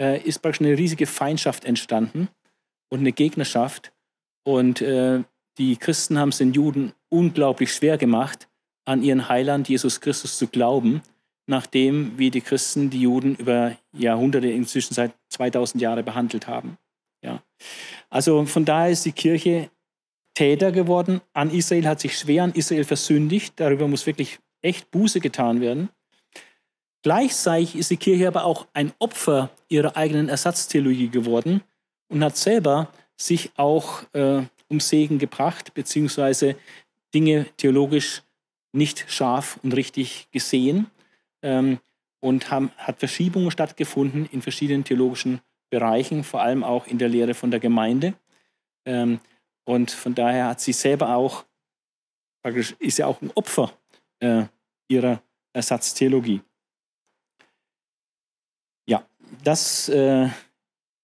äh, ist praktisch eine riesige Feindschaft entstanden und eine Gegnerschaft. Und äh, die Christen haben es den Juden unglaublich schwer gemacht, an ihren Heiland Jesus Christus zu glauben, nachdem wie die Christen die Juden über Jahrhunderte, inzwischen seit 2000 Jahren behandelt haben. Ja. Also von daher ist die Kirche Täter geworden. An Israel hat sich schwer an Israel versündigt. Darüber muss wirklich echt Buße getan werden. Gleichzeitig ist die Kirche aber auch ein Opfer ihrer eigenen Ersatztheologie geworden und hat selber sich auch äh, um Segen gebracht, beziehungsweise Dinge theologisch nicht scharf und richtig gesehen ähm, und haben, hat Verschiebungen stattgefunden in verschiedenen theologischen Bereichen, vor allem auch in der Lehre von der Gemeinde. Ähm, und von daher hat sie selber auch, praktisch ist ja auch ein Opfer äh, ihrer Ersatztheologie. Ja, das äh,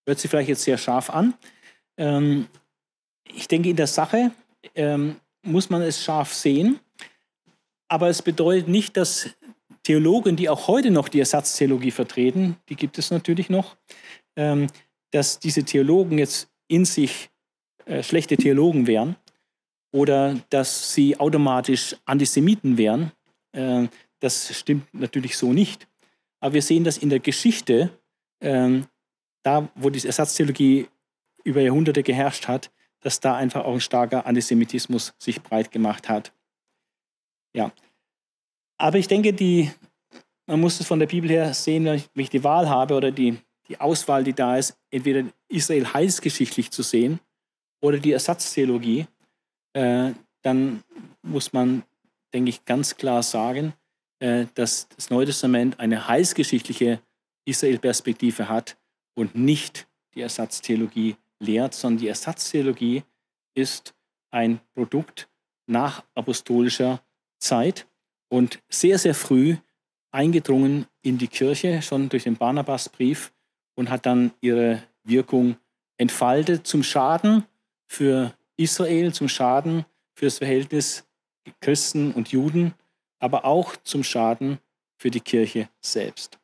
hört sich vielleicht jetzt sehr scharf an. Ähm, ich denke, in der Sache ähm, muss man es scharf sehen, aber es bedeutet nicht, dass Theologen, die auch heute noch die Ersatztheologie vertreten, die gibt es natürlich noch, ähm, dass diese Theologen jetzt in sich äh, schlechte Theologen wären oder dass sie automatisch Antisemiten wären. Äh, das stimmt natürlich so nicht. Aber wir sehen, dass in der Geschichte, ähm, da wo die Ersatztheologie über Jahrhunderte geherrscht hat, dass da einfach auch ein starker Antisemitismus sich breit gemacht hat. Ja. Aber ich denke, die, man muss es von der Bibel her sehen, wenn ich, die Wahl habe oder die, die Auswahl, die da ist, entweder Israel heilsgeschichtlich zu sehen oder die Ersatztheologie, äh, dann muss man, denke ich, ganz klar sagen, äh, dass das Neue Testament eine heilsgeschichtliche Israel-Perspektive hat und nicht die Ersatztheologie lehrt, sondern die Ersatztheologie ist ein Produkt nach apostolischer Zeit und sehr, sehr früh eingedrungen in die Kirche, schon durch den Barnabasbrief und hat dann ihre Wirkung entfaltet zum Schaden für Israel, zum Schaden für das Verhältnis Christen und Juden, aber auch zum Schaden für die Kirche selbst.